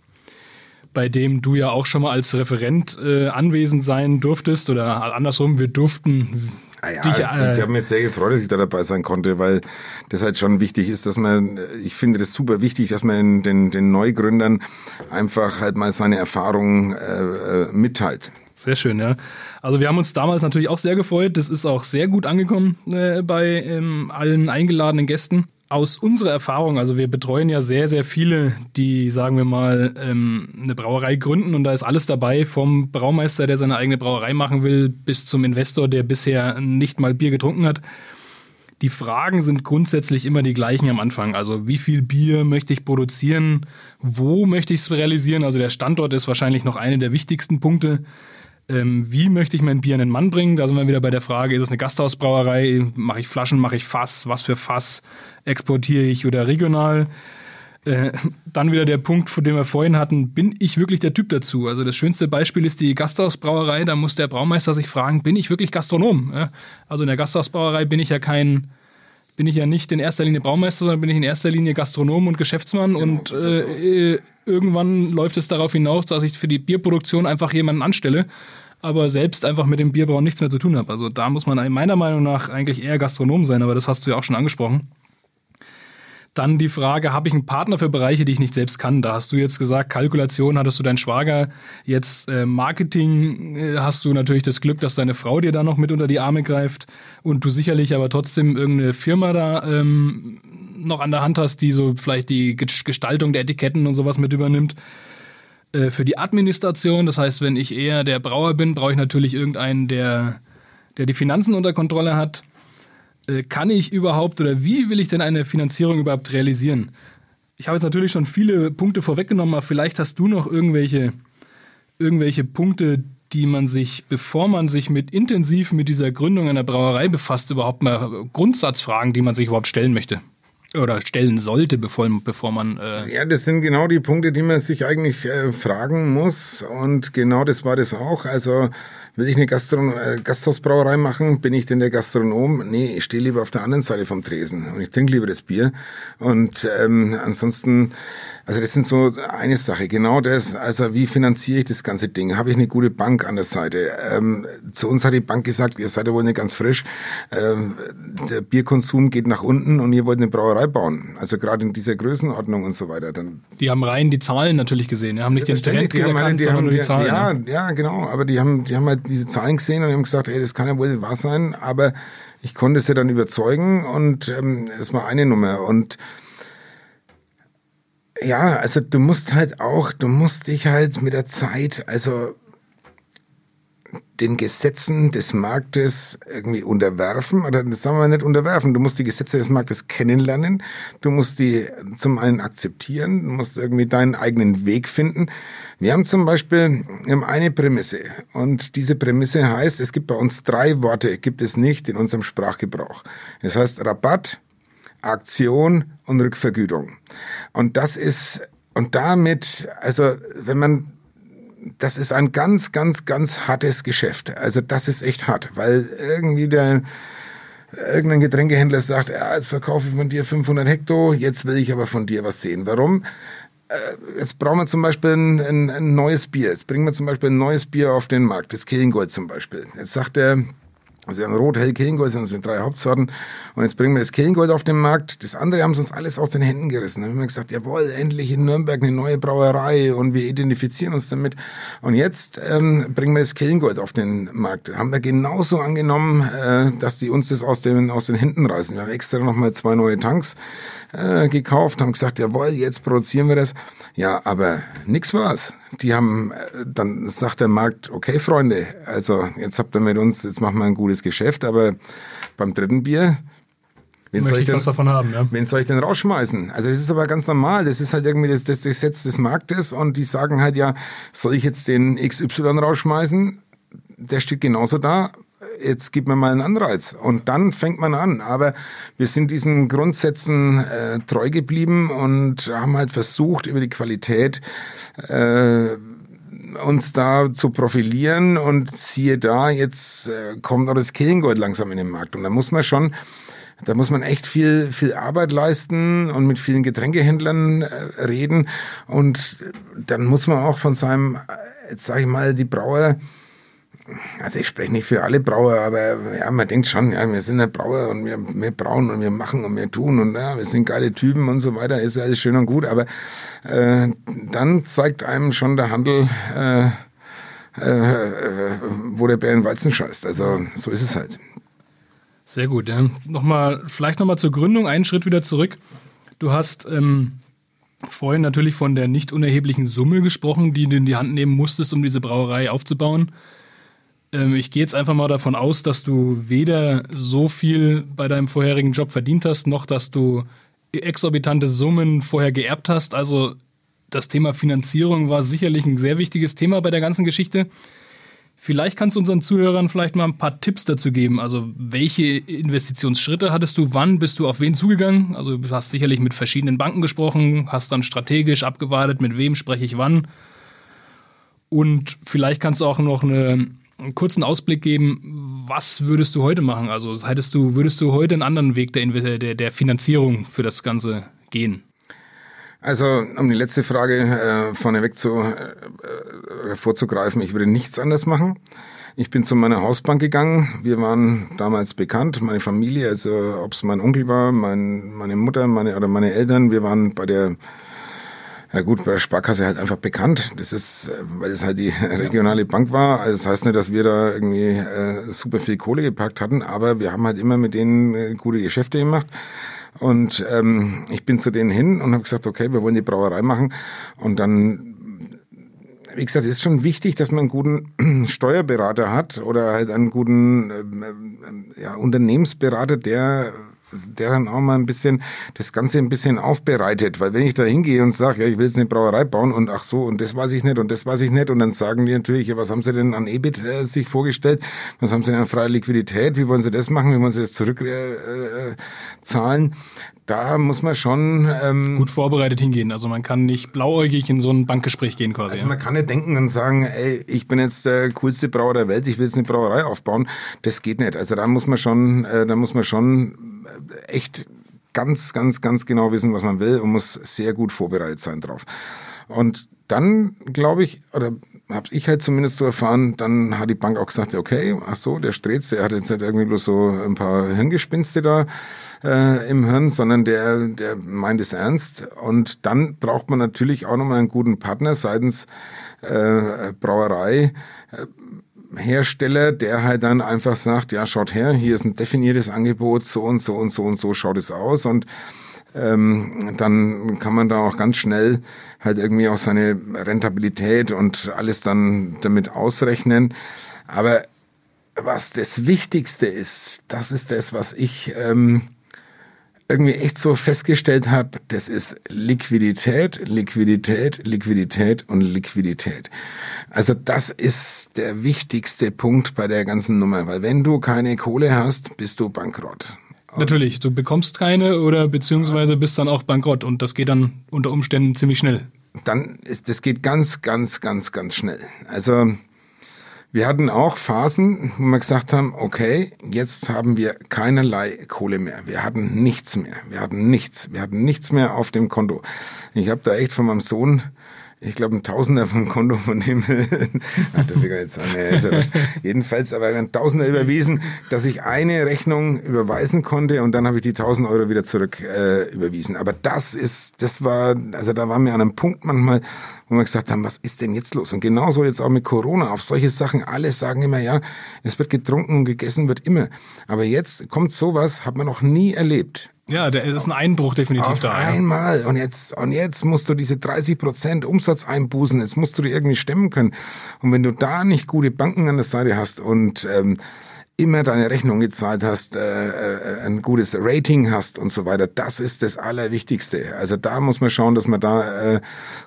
[SPEAKER 2] bei dem du ja auch schon mal als Referent äh, anwesend sein durftest oder andersrum, wir durften
[SPEAKER 3] Ah ja, dich, äh, ich habe mich sehr gefreut, dass ich da dabei sein konnte, weil das halt schon wichtig ist, dass man, ich finde das super wichtig, dass man den, den Neugründern einfach halt mal seine Erfahrungen äh, äh mitteilt.
[SPEAKER 2] Sehr schön, ja. Also wir haben uns damals natürlich auch sehr gefreut. Das ist auch sehr gut angekommen äh, bei ähm, allen eingeladenen Gästen. Aus unserer Erfahrung, also wir betreuen ja sehr, sehr viele, die, sagen wir mal, ähm, eine Brauerei gründen und da ist alles dabei, vom Braumeister, der seine eigene Brauerei machen will, bis zum Investor, der bisher nicht mal Bier getrunken hat. Die Fragen sind grundsätzlich immer die gleichen am Anfang. Also wie viel Bier möchte ich produzieren? Wo möchte ich es realisieren? Also der Standort ist wahrscheinlich noch eine der wichtigsten Punkte ähm, wie möchte ich mein Bier an den Mann bringen? Da sind wir wieder bei der Frage, ist es eine Gasthausbrauerei? Mache ich Flaschen, mache ich Fass? Was für Fass exportiere ich oder regional? Äh, dann wieder der Punkt, von dem wir vorhin hatten, bin ich wirklich der Typ dazu? Also das schönste Beispiel ist die Gasthausbrauerei, da muss der Braumeister sich fragen, bin ich wirklich Gastronom? Also in der Gasthausbrauerei bin ich ja kein, bin ich ja nicht in erster Linie Braumeister, sondern bin ich in erster Linie Gastronom und Geschäftsmann genau, und äh, irgendwann läuft es darauf hinaus, dass ich für die Bierproduktion einfach jemanden anstelle, aber selbst einfach mit dem Bierbrauen nichts mehr zu tun habe. Also da muss man meiner Meinung nach eigentlich eher Gastronom sein, aber das hast du ja auch schon angesprochen. Dann die Frage, habe ich einen Partner für Bereiche, die ich nicht selbst kann? Da hast du jetzt gesagt, Kalkulation hattest du deinen Schwager, jetzt äh, Marketing äh, hast du natürlich das Glück, dass deine Frau dir da noch mit unter die Arme greift und du sicherlich aber trotzdem irgendeine Firma da ähm, noch an der Hand hast, die so vielleicht die Gestaltung der Etiketten und sowas mit übernimmt. Äh, für die Administration, das heißt, wenn ich eher der Brauer bin, brauche ich natürlich irgendeinen, der, der die Finanzen unter Kontrolle hat kann ich überhaupt oder wie will ich denn eine Finanzierung überhaupt realisieren? Ich habe jetzt natürlich schon viele Punkte vorweggenommen, aber vielleicht hast du noch irgendwelche, irgendwelche Punkte, die man sich, bevor man sich mit intensiv mit dieser Gründung einer Brauerei befasst, überhaupt mal Grundsatzfragen, die man sich überhaupt stellen möchte oder stellen sollte, bevor, bevor man.
[SPEAKER 3] Äh ja, das sind genau die Punkte, die man sich eigentlich äh, fragen muss. Und genau das war das auch. Also will ich eine Gastron äh, Gasthausbrauerei machen? Bin ich denn der Gastronom? Nee, ich stehe lieber auf der anderen Seite vom Tresen und ich trinke lieber das Bier. Und ähm, ansonsten also das sind so eine Sache, genau das. Also wie finanziere ich das ganze Ding? Habe ich eine gute Bank an der Seite? Ähm, zu uns hat die Bank gesagt, ihr seid ja wohl nicht ganz frisch. Ähm, der Bierkonsum geht nach unten und ihr wollt eine Brauerei bauen. Also gerade in dieser Größenordnung und so weiter. Dann
[SPEAKER 2] die haben rein die Zahlen natürlich gesehen. Die haben nicht den Trend die haben erkannt,
[SPEAKER 3] die sondern haben, nur die Zahlen. Ja, ne? ja, genau. Aber die haben, die haben halt diese Zahlen gesehen und haben gesagt, ey, das kann ja wohl nicht wahr sein. Aber ich konnte sie dann überzeugen und ähm, das war eine Nummer. Und ja, also du musst halt auch, du musst dich halt mit der Zeit, also den Gesetzen des Marktes irgendwie unterwerfen oder das sagen wir nicht unterwerfen. Du musst die Gesetze des Marktes kennenlernen. Du musst die zum einen akzeptieren. Du musst irgendwie deinen eigenen Weg finden. Wir haben zum Beispiel eine Prämisse und diese Prämisse heißt, es gibt bei uns drei Worte, gibt es nicht in unserem Sprachgebrauch. Es heißt Rabatt, Aktion und Rückvergütung. Und das ist, und damit, also wenn man, das ist ein ganz, ganz, ganz hartes Geschäft. Also das ist echt hart, weil irgendwie der, irgendein Getränkehändler sagt, ja, jetzt verkaufe ich von dir 500 Hektar, jetzt will ich aber von dir was sehen. Warum? Äh, jetzt brauchen wir zum Beispiel ein, ein, ein, neues Bier. Jetzt bringen wir zum Beispiel ein neues Bier auf den Markt, das Killengold zum Beispiel. Jetzt sagt er, Also wir haben Rot, Hell, Kehlengold, sind drei Hauptsorten. Und jetzt bringen wir das Kehlengold auf den Markt. Das andere haben sie uns alles aus den Händen gerissen. Dann haben wir gesagt, jawohl, endlich in Nürnberg eine neue Brauerei und wir identifizieren uns damit. Und jetzt ähm, bringen wir das Kehlengold auf den Markt. Haben wir genauso angenommen, äh, dass die uns das aus den, aus den Händen reißen. Wir haben extra nochmal zwei neue Tanks äh, gekauft, haben gesagt, jawohl, jetzt produzieren wir das. Ja, aber nix war's. Die haben, äh, dann sagt der Markt, okay, Freunde, also jetzt habt ihr mit uns, jetzt machen wir ein gutes Geschäft, aber beim dritten Bier,
[SPEAKER 2] Wen soll, ich denn, haben, ja.
[SPEAKER 3] wen soll ich denn rausschmeißen? Also das ist aber ganz normal. Das ist halt irgendwie das, das Gesetz des Marktes und die sagen halt ja, soll ich jetzt den XY rausschmeißen? Der steht genauso da jetzt gibt mir mal einen Anreiz. Und dann fängt man an. Aber wir sind diesen Grundsätzen äh, treu geblieben und haben halt versucht, über die Qualität äh, uns da zu profilieren und siehe da, jetzt äh, kommt auch das Killengold langsam in den Markt. Und da muss man schon da muss man echt viel, viel Arbeit leisten und mit vielen Getränkehändlern äh, reden. Und dann muss man auch von seinem, äh, jetzt sage ich mal, die Brauer also ich spreche nicht für alle Brauer, aber ja, man denkt schon, ja, wir sind ja Brauer und wir, wir brauen und wir machen und wir tun und ja, wir sind geile Typen und so weiter, ist alles schön und gut, aber äh, dann zeigt einem schon der Handel, äh, äh, wo der Bär in Walzen scheißt. Also so ist es halt.
[SPEAKER 2] Sehr gut. Ja. Nochmal, vielleicht nochmal zur Gründung, einen Schritt wieder zurück. Du hast ähm, vorhin natürlich von der nicht unerheblichen Summe gesprochen, die du in die Hand nehmen musstest, um diese Brauerei aufzubauen. Ähm, ich gehe jetzt einfach mal davon aus, dass du weder so viel bei deinem vorherigen Job verdient hast, noch dass du exorbitante Summen vorher geerbt hast. Also das Thema Finanzierung war sicherlich ein sehr wichtiges Thema bei der ganzen Geschichte. Vielleicht kannst du unseren Zuhörern vielleicht mal ein paar Tipps dazu geben. Also welche Investitionsschritte hattest du? Wann bist du auf wen zugegangen? Also du hast sicherlich mit verschiedenen Banken gesprochen, hast dann strategisch abgewartet, mit wem spreche ich wann. Und vielleicht kannst du auch noch eine einen kurzen Ausblick geben, was würdest du heute machen? Also hättest du, würdest du heute einen anderen Weg der, der, der Finanzierung für das Ganze gehen?
[SPEAKER 3] Also, um die letzte Frage äh, vorneweg zu, äh, vorzugreifen, ich würde nichts anders machen. Ich bin zu meiner Hausbank gegangen. Wir waren damals bekannt, meine Familie, also ob es mein Onkel war, mein, meine Mutter, meine oder meine Eltern. Wir waren bei der ja gut, bei der Sparkasse halt einfach bekannt. Das ist, äh, weil es halt die regionale Bank war. Also das heißt nicht, dass wir da irgendwie äh, super viel Kohle gepackt hatten, aber wir haben halt immer mit denen äh, gute Geschäfte gemacht. Und ähm, ich bin zu denen hin und habe gesagt, okay, wir wollen die Brauerei machen. Und dann, wie gesagt, es ist schon wichtig, dass man einen guten Steuerberater hat oder halt einen guten äh, ja, Unternehmensberater, der der dann auch mal ein bisschen das Ganze ein bisschen aufbereitet. Weil wenn ich da hingehe und sage, ja, ich will jetzt eine Brauerei bauen und ach so, und das weiß ich nicht und das weiß ich nicht, und dann sagen die natürlich, ja, was haben sie denn an EBIT äh, sich vorgestellt? Was haben sie denn an freier Liquidität? Wie wollen sie das machen? Wie wollen sie das zurückzahlen? Äh, äh, da muss man schon
[SPEAKER 2] ähm, gut vorbereitet hingehen. Also man kann nicht blauäugig in so ein Bankgespräch gehen quasi.
[SPEAKER 3] Also man kann nicht denken und sagen, ey, ich bin jetzt der coolste Brauer der Welt, ich will jetzt eine Brauerei aufbauen. Das geht nicht. Also da muss man schon, äh, da muss man schon echt ganz, ganz, ganz genau wissen, was man will und muss sehr gut vorbereitet sein drauf. Und dann glaube ich, oder habe ich halt zumindest so erfahren, dann hat die Bank auch gesagt, okay, ach so, der Strez, der hat jetzt nicht irgendwie bloß so ein paar Hirngespinste da äh, im Hirn, sondern der, der meint es ernst. Und dann braucht man natürlich auch nochmal einen guten Partner seitens äh, Brauerei, äh, Hersteller, der halt dann einfach sagt, ja, schaut her, hier ist ein definiertes Angebot, so und so und so und so schaut es aus und ähm, dann kann man da auch ganz schnell halt irgendwie auch seine Rentabilität und alles dann damit ausrechnen. Aber was das Wichtigste ist, das ist das, was ich ähm, irgendwie echt so festgestellt habe, das ist Liquidität, Liquidität, Liquidität und Liquidität. Also das ist der wichtigste Punkt bei der ganzen Nummer, weil wenn du keine Kohle hast, bist du bankrott.
[SPEAKER 2] Natürlich, du bekommst keine oder beziehungsweise bist dann auch bankrott und das geht dann unter Umständen ziemlich schnell.
[SPEAKER 3] Dann ist, das geht ganz, ganz, ganz, ganz schnell. Also wir hatten auch Phasen, wo wir gesagt haben, okay, jetzt haben wir keinerlei Kohle mehr. Wir hatten nichts mehr. Wir hatten nichts. Wir hatten nichts mehr auf dem Konto. Ich habe da echt von meinem Sohn ich glaube, ein Tausender vom Konto von dem, ach, das jetzt an, nee, ja jedenfalls aber ein Tausender überwiesen, dass ich eine Rechnung überweisen konnte und dann habe ich die 1000 Euro wieder zurück äh, überwiesen. Aber das ist, das war, also da waren wir an einem Punkt manchmal, wo wir gesagt haben, was ist denn jetzt los? Und genauso jetzt auch mit Corona, auf solche Sachen, alle sagen immer, ja, es wird getrunken und gegessen wird immer. Aber jetzt kommt sowas, hat man noch nie erlebt.
[SPEAKER 2] Ja, der ist ein Einbruch definitiv
[SPEAKER 3] Auf
[SPEAKER 2] da.
[SPEAKER 3] einmal. Und jetzt, und jetzt musst du diese 30 Prozent Umsatz einbußen. Jetzt musst du dir irgendwie stemmen können. Und wenn du da nicht gute Banken an der Seite hast und ähm, immer deine Rechnung gezahlt hast, äh, äh, ein gutes Rating hast und so weiter, das ist das Allerwichtigste. Also da muss man schauen, dass man da äh,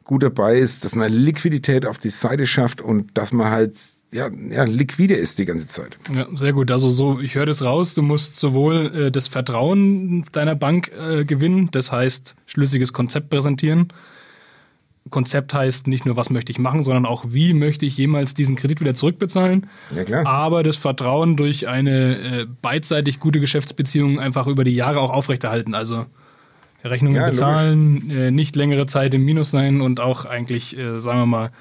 [SPEAKER 3] gut dabei ist, dass man Liquidität auf die Seite schafft und dass man halt ja, ja, liquide ist die ganze Zeit.
[SPEAKER 2] Ja, sehr gut. Also so, ich höre das raus, du musst sowohl äh, das Vertrauen deiner Bank äh, gewinnen, das heißt schlüssiges Konzept präsentieren. Konzept heißt nicht nur, was möchte ich machen, sondern auch, wie möchte ich jemals diesen Kredit wieder zurückbezahlen.
[SPEAKER 3] Ja, klar.
[SPEAKER 2] Aber das Vertrauen durch eine äh, beidseitig gute Geschäftsbeziehung einfach über die Jahre auch aufrechterhalten. Also Rechnungen
[SPEAKER 3] Ja,
[SPEAKER 2] bezahlen, äh, nicht längere Zeit im Minus sein und auch eigentlich, äh, sagen wir mal,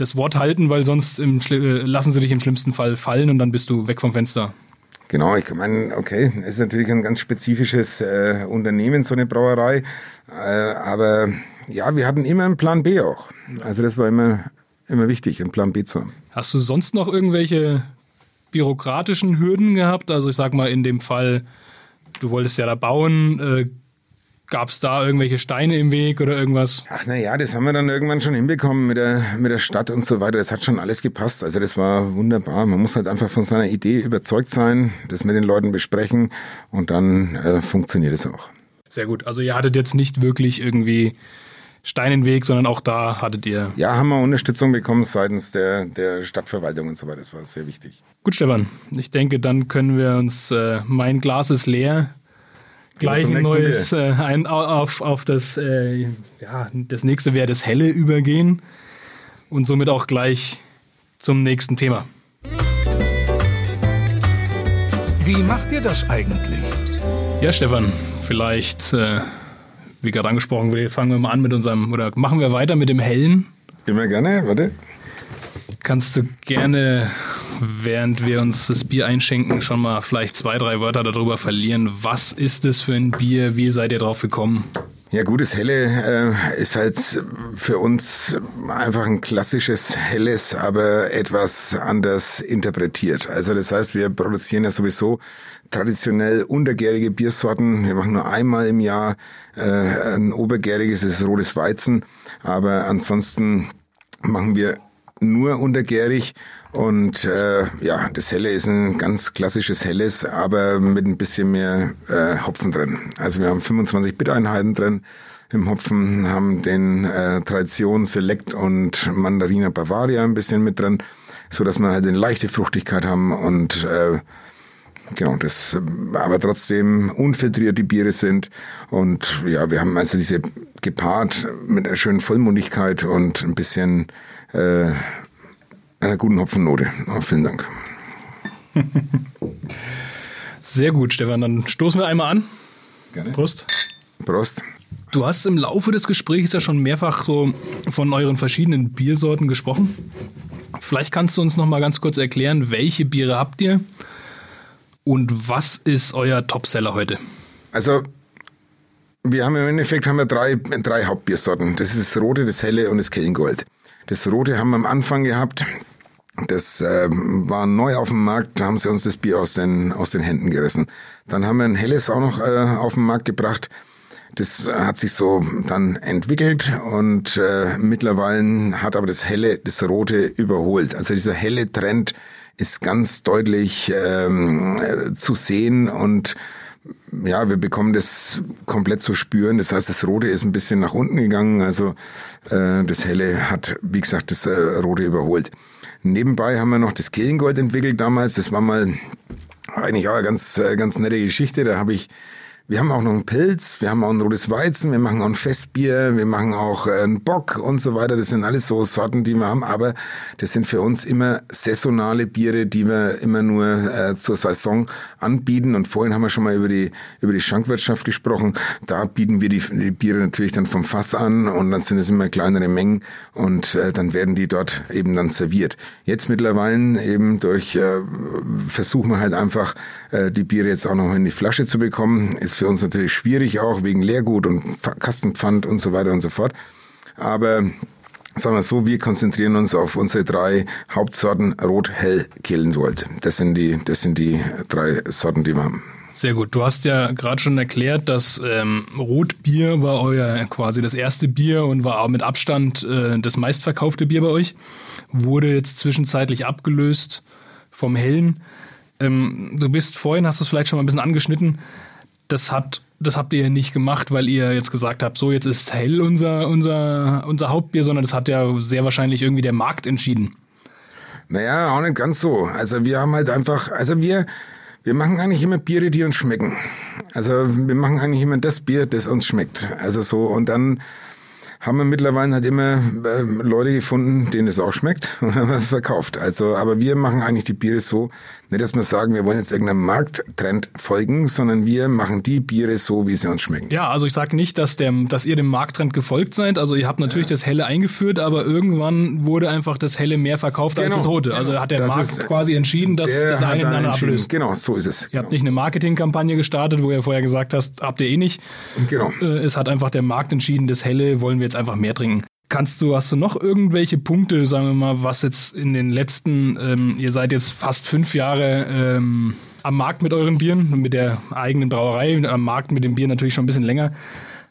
[SPEAKER 2] das Wort halten, weil sonst äh, lassen sie dich im schlimmsten Fall fallen und dann bist du weg vom Fenster.
[SPEAKER 3] Genau, ich meine, okay, es ist natürlich ein ganz spezifisches äh, Unternehmen, so eine Brauerei. Äh, aber ja, wir hatten immer einen Plan B auch. Also das war immer, immer wichtig, einen Plan B zu haben.
[SPEAKER 2] Hast du sonst noch irgendwelche bürokratischen Hürden gehabt? Also ich sag mal in dem Fall, du wolltest ja da bauen, äh, gab es da irgendwelche Steine im Weg oder irgendwas?
[SPEAKER 3] Ach na ja, das haben wir dann irgendwann schon hinbekommen mit der, mit der Stadt und so weiter. Das hat schon alles gepasst. Also das war wunderbar. Man muss halt einfach von seiner Idee überzeugt sein, das mit den Leuten besprechen und dann äh, funktioniert es auch.
[SPEAKER 2] Sehr gut. Also ihr hattet jetzt nicht wirklich irgendwie Stein im Weg, sondern auch da hattet ihr.
[SPEAKER 3] Ja, haben wir Unterstützung bekommen seitens der, der Stadtverwaltung und so weiter. Das war sehr wichtig.
[SPEAKER 2] Gut, Stefan. Ich denke, dann können wir uns äh, mein Glas ist leer gleich ein neues äh, ein, auf, auf das äh, ja das nächste wäre das helle übergehen und somit auch gleich zum nächsten Thema.
[SPEAKER 1] Wie macht ihr das eigentlich?
[SPEAKER 2] Ja, Stefan, vielleicht, äh, wie gerade angesprochen, fangen wir mal an mit unserem, oder machen wir weiter mit dem Hellen.
[SPEAKER 3] Immer gerne, warte.
[SPEAKER 2] Kannst du gerne, während wir uns das Bier einschenken, schon mal vielleicht zwei, drei Wörter darüber verlieren. Was ist es für ein Bier? Wie seid ihr drauf gekommen?
[SPEAKER 3] Ja, gutes Helle äh, ist halt für uns einfach ein klassisches Helles, aber etwas anders interpretiert. Also das heißt, wir produzieren ja sowieso traditionell untergärige Biersorten. Wir machen nur einmal im Jahr äh, ein obergäriges, das ist rotes Weizen, aber ansonsten machen wir nur untergärig und äh, ja, das Helle ist ein ganz klassisches Helles, aber mit ein bisschen mehr äh, Hopfen drin. Also wir haben 25 Bittereinheiten drin im Hopfen, haben den äh, Tradition Select und Mandarina Bavaria ein bisschen mit drin, so dass wir halt eine leichte Fruchtigkeit haben und äh, Genau, das aber trotzdem unfiltrierte Biere sind. Und ja, wir haben also diese gepaart mit einer schönen Vollmundigkeit und ein bisschen äh, einer guten Hopfennote. Oh, vielen Dank.
[SPEAKER 2] Sehr gut, Stefan. Dann stoßen wir einmal an.
[SPEAKER 3] Gerne.
[SPEAKER 2] Prost.
[SPEAKER 3] Prost.
[SPEAKER 2] Du hast im Laufe des Gesprächs ja schon mehrfach so von euren verschiedenen Biersorten gesprochen. Vielleicht kannst du uns noch mal ganz kurz erklären, welche Biere habt ihr und was ist euer Topseller heute?
[SPEAKER 3] Also wir haben im Endeffekt haben wir drei, drei Hauptbiersorten. Das ist das Rote, das Helle und das Kellengold. Das Rote haben wir am Anfang gehabt. Das äh, war neu auf dem Markt, da haben sie uns das Bier aus den, aus den Händen gerissen. Dann haben wir ein Helles auch noch äh, auf den Markt gebracht. Das hat sich so dann entwickelt und äh, mittlerweile hat aber das Helle das Rote überholt. Also dieser helle Trend ist ganz deutlich ähm, äh, zu sehen und ja, wir bekommen das komplett zu spüren. Das heißt, das Rote ist ein bisschen nach unten gegangen. Also äh, das Helle hat, wie gesagt, das äh, Rote überholt. Nebenbei haben wir noch das Kellengold entwickelt damals. Das war mal eigentlich auch eine ganz, äh, ganz nette Geschichte. Da habe ich wir haben auch noch einen Pilz, wir haben auch ein rotes Weizen, wir machen auch ein Festbier, wir machen auch äh, einen Bock und so weiter. Das sind alles so Sorten, die wir haben, aber das sind für uns immer saisonale Biere, die wir immer nur äh, zur Saison anbieten. Und vorhin haben wir schon mal über die, über die Schankwirtschaft gesprochen. Da bieten wir die, die Biere natürlich dann vom Fass an und dann sind es immer kleinere Mengen und äh, dann werden die dort eben dann serviert. Jetzt mittlerweile eben durch äh, versuchen wir halt einfach äh, die Biere jetzt auch noch in die Flasche zu bekommen. Ist für uns natürlich schwierig auch wegen Leergut und Kastenpfand und so weiter und so fort. Aber sagen wir so, wir konzentrieren uns auf unsere drei Hauptsorten Rot, Hell, Kehlengold. Das sind die, das sind die drei Sorten, die wir haben.
[SPEAKER 2] Sehr gut. Du hast ja gerade schon erklärt, dass ähm, Rotbier war euer quasi das erste Bier und war auch mit Abstand äh, das meistverkaufte Bier bei euch. Wurde jetzt zwischenzeitlich abgelöst vom Hellen. Ähm, du bist vorhin, hast du es vielleicht schon mal ein bisschen angeschnitten, das hat das habt ihr nicht gemacht, weil ihr jetzt gesagt habt, so jetzt ist hell unser, unser, unser Hauptbier, sondern das hat ja sehr wahrscheinlich irgendwie der Markt entschieden.
[SPEAKER 3] Naja, auch nicht ganz so. Also wir haben halt einfach, also wir, wir machen eigentlich immer Biere, die uns schmecken. Also wir machen eigentlich immer das Bier, das uns schmeckt. Also so und dann haben wir mittlerweile halt immer äh, Leute gefunden, denen es auch schmeckt und haben wir verkauft. Also, aber wir machen eigentlich die Biere so, nicht, dass wir sagen, wir wollen jetzt irgendeinem Markttrend folgen, sondern wir machen die Biere so, wie sie uns schmecken.
[SPEAKER 2] Ja, also ich sage nicht, dass, der, dass ihr dem Markttrend gefolgt seid. Also ihr habt natürlich ja. das Helle eingeführt, aber irgendwann wurde einfach das Helle mehr verkauft genau, als das Rote. Also hat der das Markt quasi entschieden, dass das eine den anderen ablöst.
[SPEAKER 3] Genau, so ist es.
[SPEAKER 2] Ihr genau. habt nicht eine Marketingkampagne gestartet, wo ihr vorher gesagt hast, habt ihr eh nicht.
[SPEAKER 3] Genau.
[SPEAKER 2] Äh, es hat einfach der Markt entschieden, das Helle wollen wir jetzt einfach mehr trinken. Kannst du, hast du noch irgendwelche Punkte, sagen wir mal, was jetzt in den letzten, ähm, ihr seid jetzt fast fünf Jahre ähm, am Markt mit euren Bieren, mit der eigenen Brauerei, am Markt mit dem Bier natürlich schon ein bisschen länger.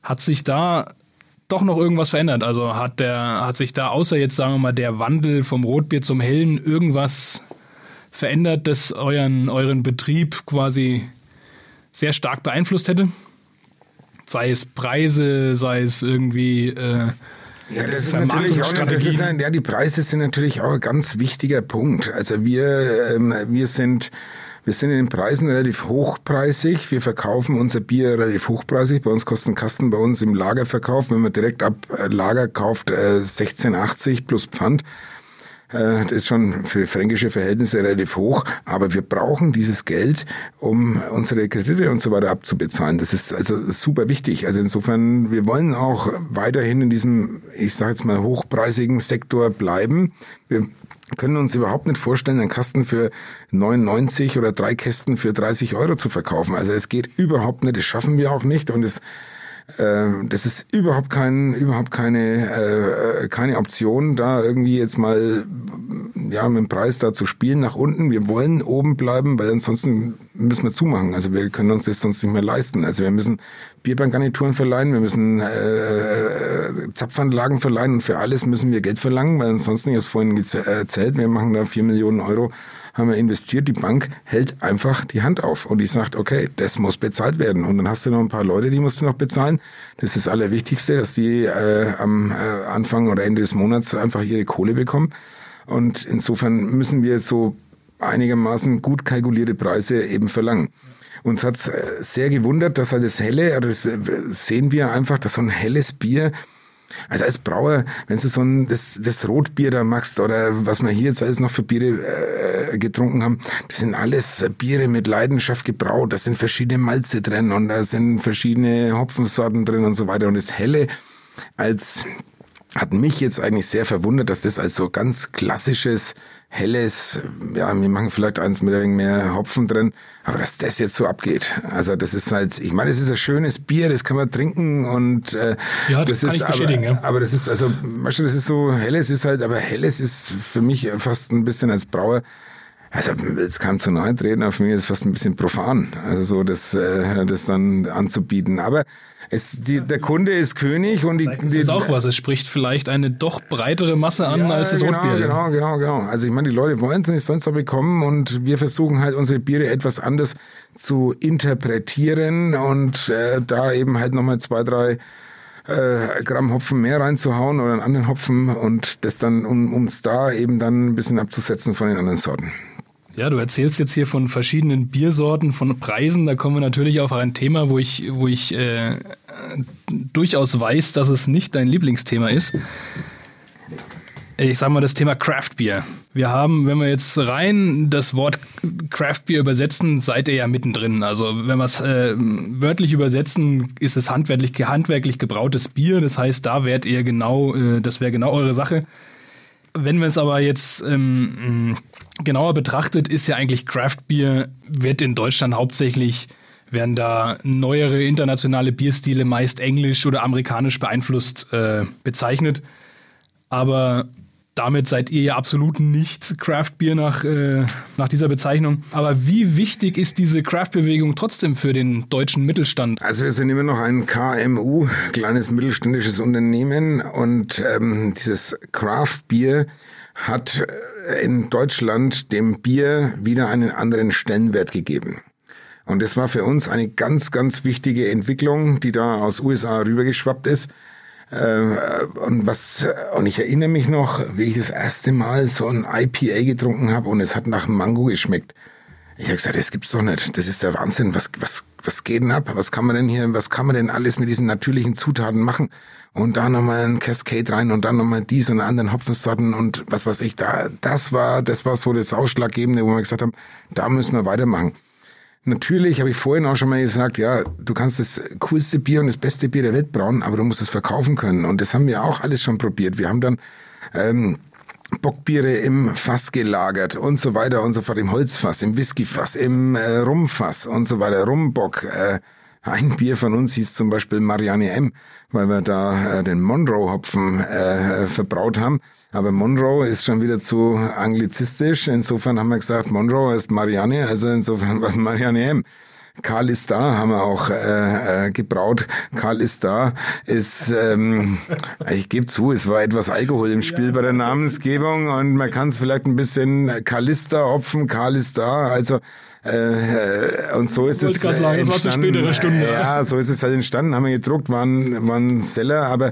[SPEAKER 2] Hat sich da doch noch irgendwas verändert? Also hat der, hat sich da außer jetzt, sagen wir mal, der Wandel vom Rotbier zum Hellen irgendwas verändert, das euren, euren Betrieb quasi sehr stark beeinflusst hätte? Sei es Preise, sei es irgendwie äh,
[SPEAKER 3] ja, das ist natürlich auch, das ist ein, ja, die Preise sind natürlich auch ein ganz wichtiger Punkt. Also wir, ähm, wir sind, wir sind in den Preisen relativ hochpreisig. Wir verkaufen unser Bier relativ hochpreisig. Bei uns kosten Kasten bei uns im Lagerverkauf, wenn man direkt ab äh, Lager kauft, äh, 16,80 plus Pfand. Äh, das ist schon für fränkische Verhältnisse relativ hoch, aber wir brauchen dieses Geld, um unsere Kredite und so weiter abzubezahlen. Das ist also super wichtig. Also insofern, wir wollen auch weiterhin in diesem, ich sage jetzt mal, hochpreisigen Sektor bleiben. Wir können uns überhaupt nicht vorstellen, einen Kasten für 99 oder drei Kästen für 30 Euro zu verkaufen. Also es geht überhaupt nicht, das schaffen wir auch nicht und es das ist überhaupt kein, überhaupt keine, äh, keine Option, da irgendwie jetzt mal ja mit dem Preis da zu spielen nach unten. Wir wollen oben bleiben, weil ansonsten müssen wir zumachen. Also wir können uns das sonst nicht mehr leisten. Also wir müssen Bierbankgarnituren verleihen, wir müssen äh, äh, Zapfanlagen verleihen und für alles müssen wir Geld verlangen, weil ansonsten, ich habe es vorhin erzählt, wir machen da vier Millionen Euro haben wir investiert, die Bank hält einfach die Hand auf und die sagt, okay, das muss bezahlt werden. Und dann hast du noch ein paar Leute, die musst du noch bezahlen. Das ist das Allerwichtigste, dass die äh, am äh, Anfang oder Ende des Monats einfach ihre Kohle bekommen. Und insofern müssen wir so einigermaßen gut kalkulierte Preise eben verlangen. Uns hat's äh, sehr gewundert, dass halt das helle, das äh, sehen wir einfach, dass so ein helles Bier also als Brauer, wenn du so ein, das, das Rotbier da machst oder was wir hier jetzt alles noch für Biere äh, getrunken haben, das sind alles Biere mit Leidenschaft gebraut. Da sind verschiedene Malze drin und da sind verschiedene Hopfensorten drin und so weiter. Und das Helle als hat mich jetzt eigentlich sehr verwundert, dass das als so ganz klassisches, helles, ja, wir machen vielleicht eins mit ein mehr Hopfen drin, aber dass das jetzt so abgeht. Also das ist halt, ich meine, es ist ein schönes Bier, das kann man trinken und äh,
[SPEAKER 2] ja, das, das ist aber, ja.
[SPEAKER 3] aber das ist also, weißt du, das ist so helles ist halt, aber helles ist für mich fast ein bisschen als Brauer also es kann zu nahe treten, aber für mich ist es fast ein bisschen profan, also so das, äh, das dann anzubieten. Aber es, die, der Kunde ist König und die.
[SPEAKER 2] Das ist auch was. Es spricht vielleicht eine doch breitere Masse an ja, als das
[SPEAKER 3] genau,
[SPEAKER 2] Rotbier.
[SPEAKER 3] Genau, genau, genau. Also ich meine, die Leute wollen es nicht sonst noch bekommen und wir versuchen halt unsere Biere etwas anders zu interpretieren und äh, da eben halt nochmal zwei, drei äh, Gramm Hopfen mehr reinzuhauen oder einen anderen Hopfen und das dann, um uns da eben dann ein bisschen abzusetzen von den anderen Sorten.
[SPEAKER 2] Ja, du erzählst jetzt hier von verschiedenen Biersorten, von Preisen. Da kommen wir natürlich auf ein Thema, wo ich, wo ich äh, durchaus weiß, dass es nicht dein Lieblingsthema ist. Ich sag mal das Thema Craft Beer. Wir haben, wenn wir jetzt rein das Wort Craft Beer übersetzen, seid ihr ja mittendrin. Also wenn wir es äh, wörtlich übersetzen, ist es handwerklich, handwerklich gebrautes Bier. Das heißt, da wärt ihr genau, äh, das wäre genau eure Sache. Wenn man es aber jetzt ähm, genauer betrachtet, ist ja eigentlich Craft Beer, wird in Deutschland hauptsächlich, werden da neuere internationale Bierstile meist englisch oder amerikanisch beeinflusst äh, bezeichnet. Aber damit seid ihr ja absolut nicht Craft Beer nach, äh, nach dieser Bezeichnung. Aber wie wichtig ist diese Craft-Bewegung trotzdem für den deutschen Mittelstand?
[SPEAKER 3] Also wir sind immer noch ein KMU, kleines mittelständisches Unternehmen und ähm, dieses Craft Beer hat äh, in Deutschland dem Bier wieder einen anderen Stellenwert gegeben. Und das war für uns eine ganz, ganz wichtige Entwicklung, die da aus USA rübergeschwappt ist. Äh, und was, und ich erinnere mich noch, wie ich das erste Mal so ein IPA getrunken habe und es hat nach Mango geschmeckt. Ich habe gesagt, das gibt's doch nicht. Das ist der Wahnsinn. Was, was, was geht denn ab? Was kann man denn hier, was kann man denn alles mit diesen natürlichen Zutaten machen? Und da nochmal ein Cascade rein und dann nochmal dies und anderen Hopfensorten und was weiß ich da. Das war, das war so das Ausschlaggebende, wo wir gesagt haben, da müssen wir weitermachen. Natürlich habe ich vorhin auch schon mal gesagt, ja, du kannst das coolste Bier und das beste Bier der Welt brauen, aber du musst es verkaufen können. Und das haben wir auch alles schon probiert. Wir haben dann ähm, Bockbiere im Fass gelagert und so weiter und so fort, im Holzfass, im Whiskyfass, im äh, Rumfass und so weiter, Rumbock. Äh, ein Bier von uns hieß zum Beispiel Marianne M, weil wir da äh, den Monroe-Hopfen äh, verbraut haben. Aber Monroe ist schon wieder zu anglizistisch. Insofern haben wir gesagt, Monroe ist Marianne, also insofern was Marianne M. Karl ist da, haben wir auch äh, äh, gebraut. Karl ist da, ist, ähm, ich gebe zu, es war etwas Alkohol im Spiel ja. bei der Namensgebung und man kann es vielleicht ein bisschen Kalista opfen, Karl ist da, also äh, und so ist es
[SPEAKER 2] sagen, entstanden. Das war zu spätere Stunde.
[SPEAKER 3] Ja, so ist es halt entstanden, haben wir gedruckt, waren, waren Seller, aber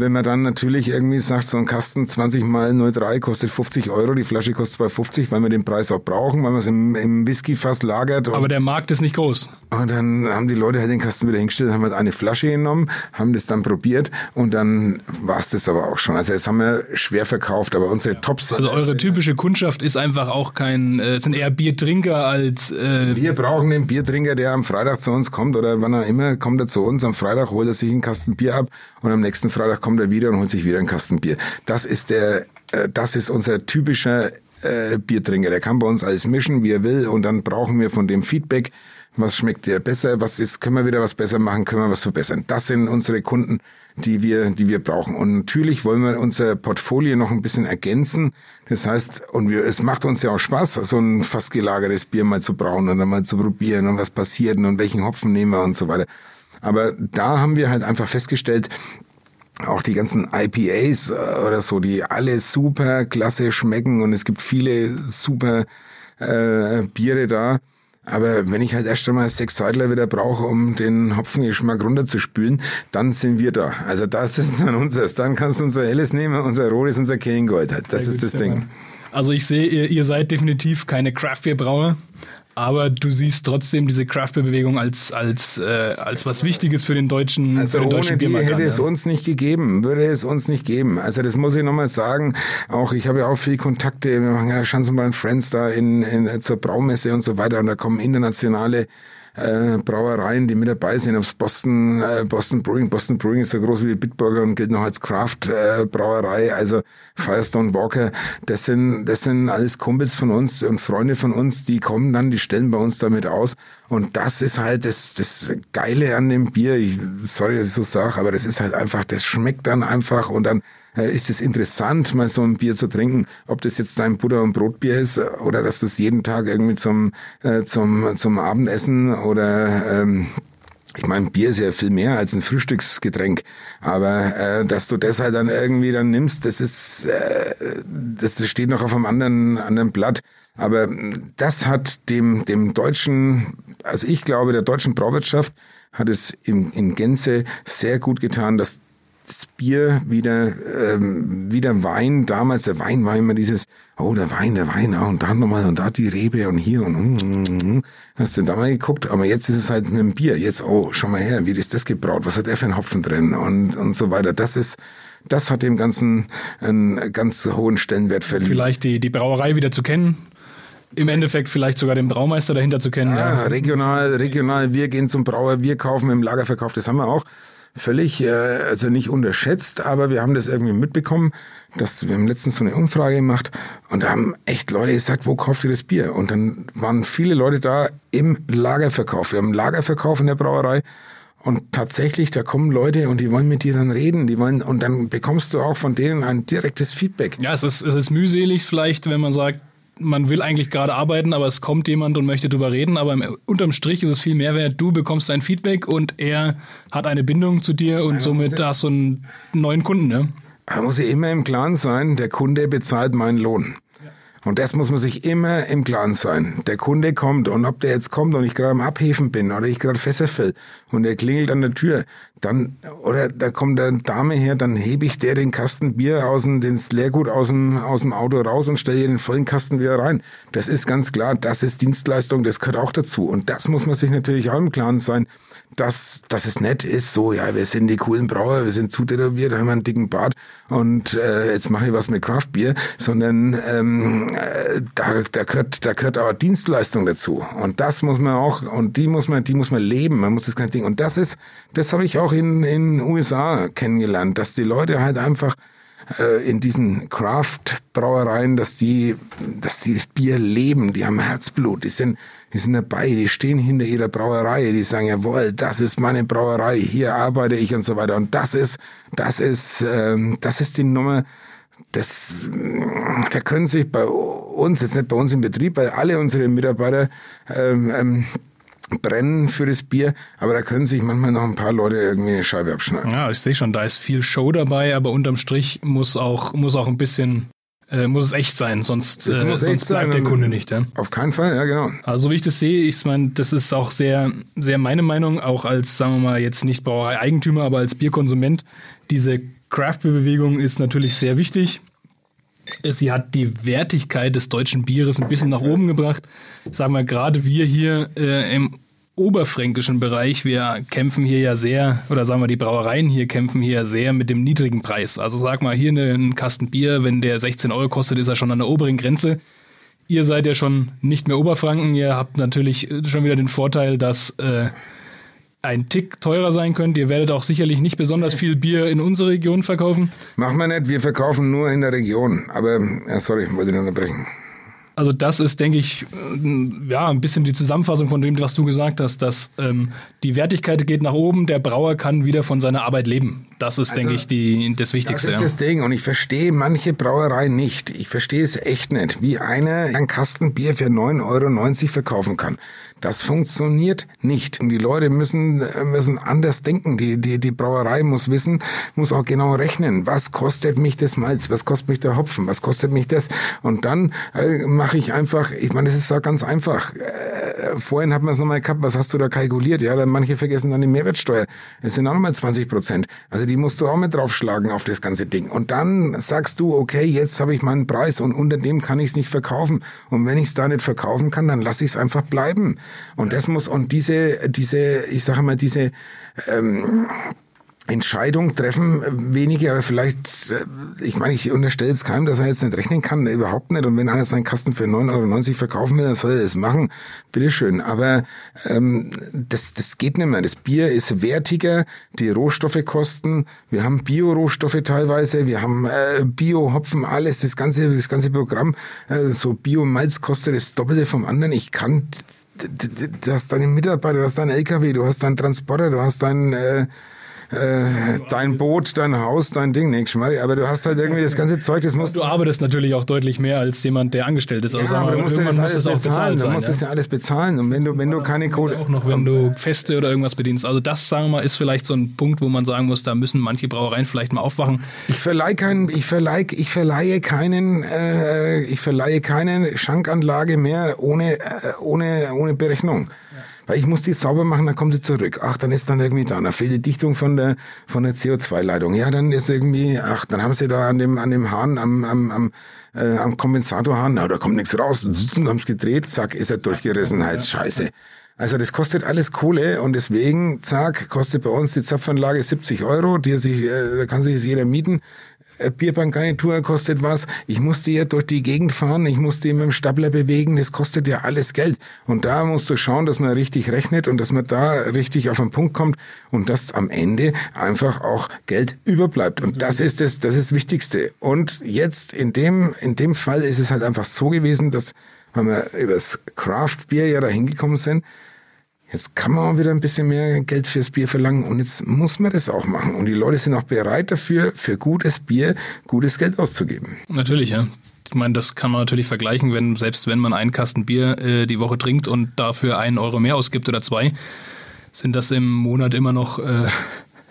[SPEAKER 3] wenn man dann natürlich irgendwie sagt, so ein Kasten 20 mal 03 kostet 50 Euro, die Flasche kostet 2,50, weil wir den Preis auch brauchen, weil man es im, im Whiskyfass lagert.
[SPEAKER 2] Aber der Markt ist nicht groß.
[SPEAKER 3] Und dann haben die Leute halt den Kasten wieder hingestellt, haben halt eine Flasche genommen, haben das dann probiert und dann war es das aber auch schon. Also das haben wir schwer verkauft, aber unsere ja. Tops.
[SPEAKER 2] Also eure typische Kundschaft ist einfach auch kein, äh, sind eher Biertrinker als...
[SPEAKER 3] Äh wir brauchen den Biertrinker, der am Freitag zu uns kommt oder wann er immer kommt er zu uns. Am Freitag holt er sich einen Kasten Bier ab und am nächsten Freitag Freitag kommt er wieder und holt sich wieder einen Kasten Bier. Das ist der, äh, das ist unser typischer äh, Biertrinker. Der kann bei uns alles mischen, wie er will, und dann brauchen wir von dem Feedback, was schmeckt dir besser, was ist, können wir wieder was besser machen, können wir was verbessern. Das sind unsere Kunden, die wir, die wir brauchen. Und natürlich wollen wir unser Portfolio noch ein bisschen ergänzen. Das heißt, und wir, es macht uns ja auch Spaß, so ein fast gelagertes Bier mal zu brauen und dann mal zu probieren und was passiert und welchen Hopfen nehmen wir und so weiter. Aber da haben wir halt einfach festgestellt, auch die ganzen IPAs äh, oder so, die alle super klasse schmecken und es gibt viele super äh, Biere da. Aber wenn ich halt erst einmal sechs Seidler wieder brauche, um den Hopfengeschmack runterzuspülen, dann sind wir da. Also das ist dann unseres. Dann kannst du unser Helles nehmen, unser Rotes, unser Kehlengold halt. Das Sehr ist gut, das Ding.
[SPEAKER 2] Also ich sehe, ihr, ihr seid definitiv keine Craft Beer Brauer aber du siehst trotzdem diese Craft-Bewegung als, als, äh, als was Wichtiges für den deutschen,
[SPEAKER 3] also
[SPEAKER 2] für den
[SPEAKER 3] deutschen ohne die hätte es uns nicht gegeben, würde es uns nicht geben. Also das muss ich nochmal sagen. Auch ich habe ja auch viel Kontakte, wir machen ja Schanzenball Friends da in, in, zur Braumesse und so weiter und da kommen internationale äh, Brauereien, die mit dabei sind. Aufs Boston, äh, Boston Brewing. Boston Brewing ist so groß wie Bitburger und gilt noch als Craft äh, Brauerei. Also Firestone Walker, das sind, das sind alles Kumpels von uns und Freunde von uns, die kommen dann, die stellen bei uns damit aus. Und das ist halt das, das Geile an dem Bier. Ich, sorry, dass ich so sage, aber das ist halt einfach, das schmeckt dann einfach und dann ist es interessant, mal so ein Bier zu trinken, ob das jetzt ein Butter- und Brotbier ist oder dass das jeden Tag irgendwie zum, äh, zum, zum Abendessen oder ähm, ich meine, Bier ist ja viel mehr als ein Frühstücksgetränk, aber äh, dass du das halt dann irgendwie dann nimmst, das ist, äh, das steht noch auf einem anderen, anderen Blatt. Aber das hat dem, dem deutschen, also ich glaube, der deutschen Brauwirtschaft hat es in, in Gänze sehr gut getan, dass das Bier wieder, ähm, wieder Wein. Damals, der Wein war immer dieses, oh, der Wein, der Wein, ah, und dann nochmal, und da die Rebe und hier und, mm, mm, mm. hast du da mal geguckt, aber jetzt ist es halt mit dem Bier. Jetzt, oh, schau mal her, wie ist das gebraut? Was hat der für einen Hopfen drin? Und, und so weiter. Das ist, das hat dem Ganzen einen ganz hohen Stellenwert verliehen.
[SPEAKER 2] Vielleicht die, die Brauerei wieder zu kennen. Im Endeffekt vielleicht sogar den Braumeister dahinter zu kennen.
[SPEAKER 3] Ja, ja. regional, regional, wir gehen zum Brauer, wir kaufen im Lagerverkauf, das haben wir auch völlig, äh, also nicht unterschätzt, aber wir haben das irgendwie mitbekommen, dass wir haben letztens so eine Umfrage gemacht und da haben echt Leute gesagt, wo kauft ihr das Bier? Und dann waren viele Leute da im Lagerverkauf. Wir haben Lagerverkauf in der Brauerei und tatsächlich, da kommen Leute und die wollen mit dir dann reden, die wollen, und dann bekommst du auch von denen ein direktes Feedback.
[SPEAKER 2] Ja, es ist, es ist mühselig vielleicht, wenn man sagt, man will eigentlich gerade arbeiten, aber es kommt jemand und möchte drüber reden, aber im, unterm Strich ist es viel Mehrwert. Du bekommst ein Feedback und er hat eine Bindung zu dir und ja, somit hast du einen neuen Kunden, ne?
[SPEAKER 3] Da muss ich immer im Klaren sein, der Kunde bezahlt meinen Lohn. Und das muss man sich immer im Klaren sein. Der Kunde kommt und ob der jetzt kommt und ich gerade am Abhefen bin oder ich gerade Fässer und er klingelt an der Tür, dann, oder da kommt eine Dame her, dann hebe ich der den Kasten Bier aus dem, den Leergut aus dem, aus dem Auto raus und stelle ihr den vollen Kasten wieder rein. Das ist ganz klar, das ist Dienstleistung, das gehört auch dazu. Und das muss man sich natürlich auch im Klaren sein dass, dass es nett ist, so, ja, wir sind die coolen Brauer, wir sind zutätowiert, haben einen dicken Bart und äh, jetzt mache ich was mit Craftbier, sondern ähm, äh, da, da, gehört, da gehört auch Dienstleistung dazu. Und das muss man auch, und die muss man, die muss man leben, man muss das ganze Ding. Und das ist, das habe ich auch in in USA kennengelernt, dass die Leute halt einfach äh, in diesen Craft-Brauereien, dass die, dass die das Bier leben, die haben Herzblut, die sind, die sind dabei, die stehen hinter jeder Brauerei, die sagen, jawohl, das ist meine Brauerei, hier arbeite ich und so weiter. Und das ist, das ist, ähm, das ist die Nummer, das, da können sich bei uns, jetzt nicht bei uns im Betrieb, weil alle unsere Mitarbeiter ähm, ähm, brennen für das Bier, aber da können sich manchmal noch ein paar Leute irgendwie eine Scheibe abschneiden.
[SPEAKER 2] Ja, ich sehe schon, da ist viel Show dabei, aber unterm Strich muss auch, muss auch ein bisschen äh, muss es echt sein, sonst, äh, sonst bleibt sein, der Kunde nicht. Ja?
[SPEAKER 3] Auf keinen Fall, ja genau.
[SPEAKER 2] Also wie ich das sehe, ich meine, das ist auch sehr, sehr meine Meinung, auch als, sagen wir mal, jetzt nicht Brauerei-Eigentümer, aber als Bierkonsument. Diese Craft-Bewegung ist natürlich sehr wichtig. Sie hat die Wertigkeit des deutschen Bieres ein bisschen nach oben gebracht. Sagen wir, gerade wir hier äh, im oberfränkischen Bereich, wir kämpfen hier ja sehr, oder sagen wir, die Brauereien hier kämpfen hier sehr mit dem niedrigen Preis. Also sag mal, hier ein Kasten Bier, wenn der 16 Euro kostet, ist er schon an der oberen Grenze. Ihr seid ja schon nicht mehr Oberfranken, ihr habt natürlich schon wieder den Vorteil, dass äh, ein Tick teurer sein könnt. Ihr werdet auch sicherlich nicht besonders viel Bier in unsere Region verkaufen.
[SPEAKER 3] Machen wir nicht, wir verkaufen nur in der Region. Aber, ja, sorry, wollte ich unterbrechen.
[SPEAKER 2] Also das ist, denke ich, ja, ein bisschen die Zusammenfassung von dem, was du gesagt hast, dass ähm, die Wertigkeit geht nach oben, der Brauer kann wieder von seiner Arbeit leben. Das ist, also, denke ich, die, das Wichtigste.
[SPEAKER 3] Das ist ja. das Ding und ich verstehe manche Brauereien nicht. Ich verstehe es echt nicht, wie einer ein Kasten Bier für 9,90 Euro verkaufen kann. Das funktioniert nicht. Und die Leute müssen, müssen anders denken. Die, die, die Brauerei muss wissen, muss auch genau rechnen. Was kostet mich das Malz? Was kostet mich der Hopfen? Was kostet mich das? Und dann äh, mache ich einfach, ich meine, das ist auch ganz einfach. Äh, vorhin hat man es nochmal gehabt, was hast du da kalkuliert? Ja, dann manche vergessen dann die Mehrwertsteuer. Es sind auch nochmal 20 Prozent. Also die musst du auch mit draufschlagen auf das ganze Ding. Und dann sagst du, okay, jetzt habe ich meinen Preis und unter dem kann ich es nicht verkaufen. Und wenn ich es da nicht verkaufen kann, dann lasse ich es einfach bleiben. Und das muss, und diese, diese, ich sage mal, diese ähm, Entscheidung treffen wenige, aber vielleicht, äh, ich meine, ich unterstelle es keinem, dass er jetzt nicht rechnen kann, überhaupt nicht. Und wenn einer seinen Kasten für 9,90 Euro verkaufen will, dann soll er es machen. Bitteschön. Aber ähm, das, das geht nicht mehr. Das Bier ist wertiger, die Rohstoffe kosten, wir haben Bio-Rohstoffe teilweise, wir haben äh, Bio-Hopfen, alles, das ganze, das ganze Programm, äh, so Bio-Malz kostet das Doppelte vom anderen. Ich kann du hast deine Mitarbeiter, du hast deinen LKW, du hast deinen Transporter, du hast deinen äh, äh, dein Boot, dein Haus, dein Ding, nicht Schmarri, aber du hast halt irgendwie das ganze Zeug, das musst
[SPEAKER 2] du arbeitest natürlich auch deutlich mehr als jemand, der angestellt ist.
[SPEAKER 3] Also ja, aber du musst ja das alles bezahlen, du musst das ja alles bezahlen und wenn du, wenn du keine Kohle...
[SPEAKER 2] Auch noch, wenn du Feste oder irgendwas bedienst. Also das, sagen wir mal, ist vielleicht so ein Punkt, wo man sagen muss, da müssen manche Brauereien vielleicht mal aufwachen.
[SPEAKER 3] Ich verleihe keinen, ich verleihe, ich verleihe keinen, äh, ich verleihe keine Schankanlage mehr ohne, äh, ohne, ohne Berechnung. Weil ich muss die sauber machen, dann kommt sie zurück. Ach, dann ist dann irgendwie da, dann fehlt die Dichtung von der, von der CO2-Leitung. Ja, dann ist irgendwie, ach, dann haben sie da an dem, an dem Hahn, am, am, am, äh, am Kompensatorhahn, na, da kommt nichts raus. Dann haben es gedreht, zack, ist er durchgerissen, heißt Scheiße. Also das kostet alles Kohle und deswegen, zack, kostet bei uns die Zapfanlage 70 Euro, die sich, äh, da kann sich jeder mieten. Äh, Bierbankgarnitur kostet was. Ich musste ja durch die Gegend fahren, ich musste mit dem Stapler bewegen, das kostet ja alles Geld. Und da musst du schauen, dass man richtig rechnet und dass man da richtig auf den Punkt kommt und dass am Ende einfach auch Geld überbleibt. Und das ist das, das ist das Wichtigste. Und jetzt in dem, in dem Fall ist es halt einfach so gewesen, dass, weil wir übers Craft Bier ja da hingekommen sind, Jetzt kann man auch wieder ein bisschen mehr Geld fürs Bier verlangen und jetzt muss man das auch machen. Und die Leute sind auch bereit dafür, für gutes Bier gutes Geld auszugeben.
[SPEAKER 2] Natürlich, ja. Ich meine, das kann man natürlich vergleichen, wenn selbst wenn man einen Kasten Bier äh, die Woche trinkt und dafür einen Euro mehr ausgibt oder zwei, sind das im Monat immer noch äh,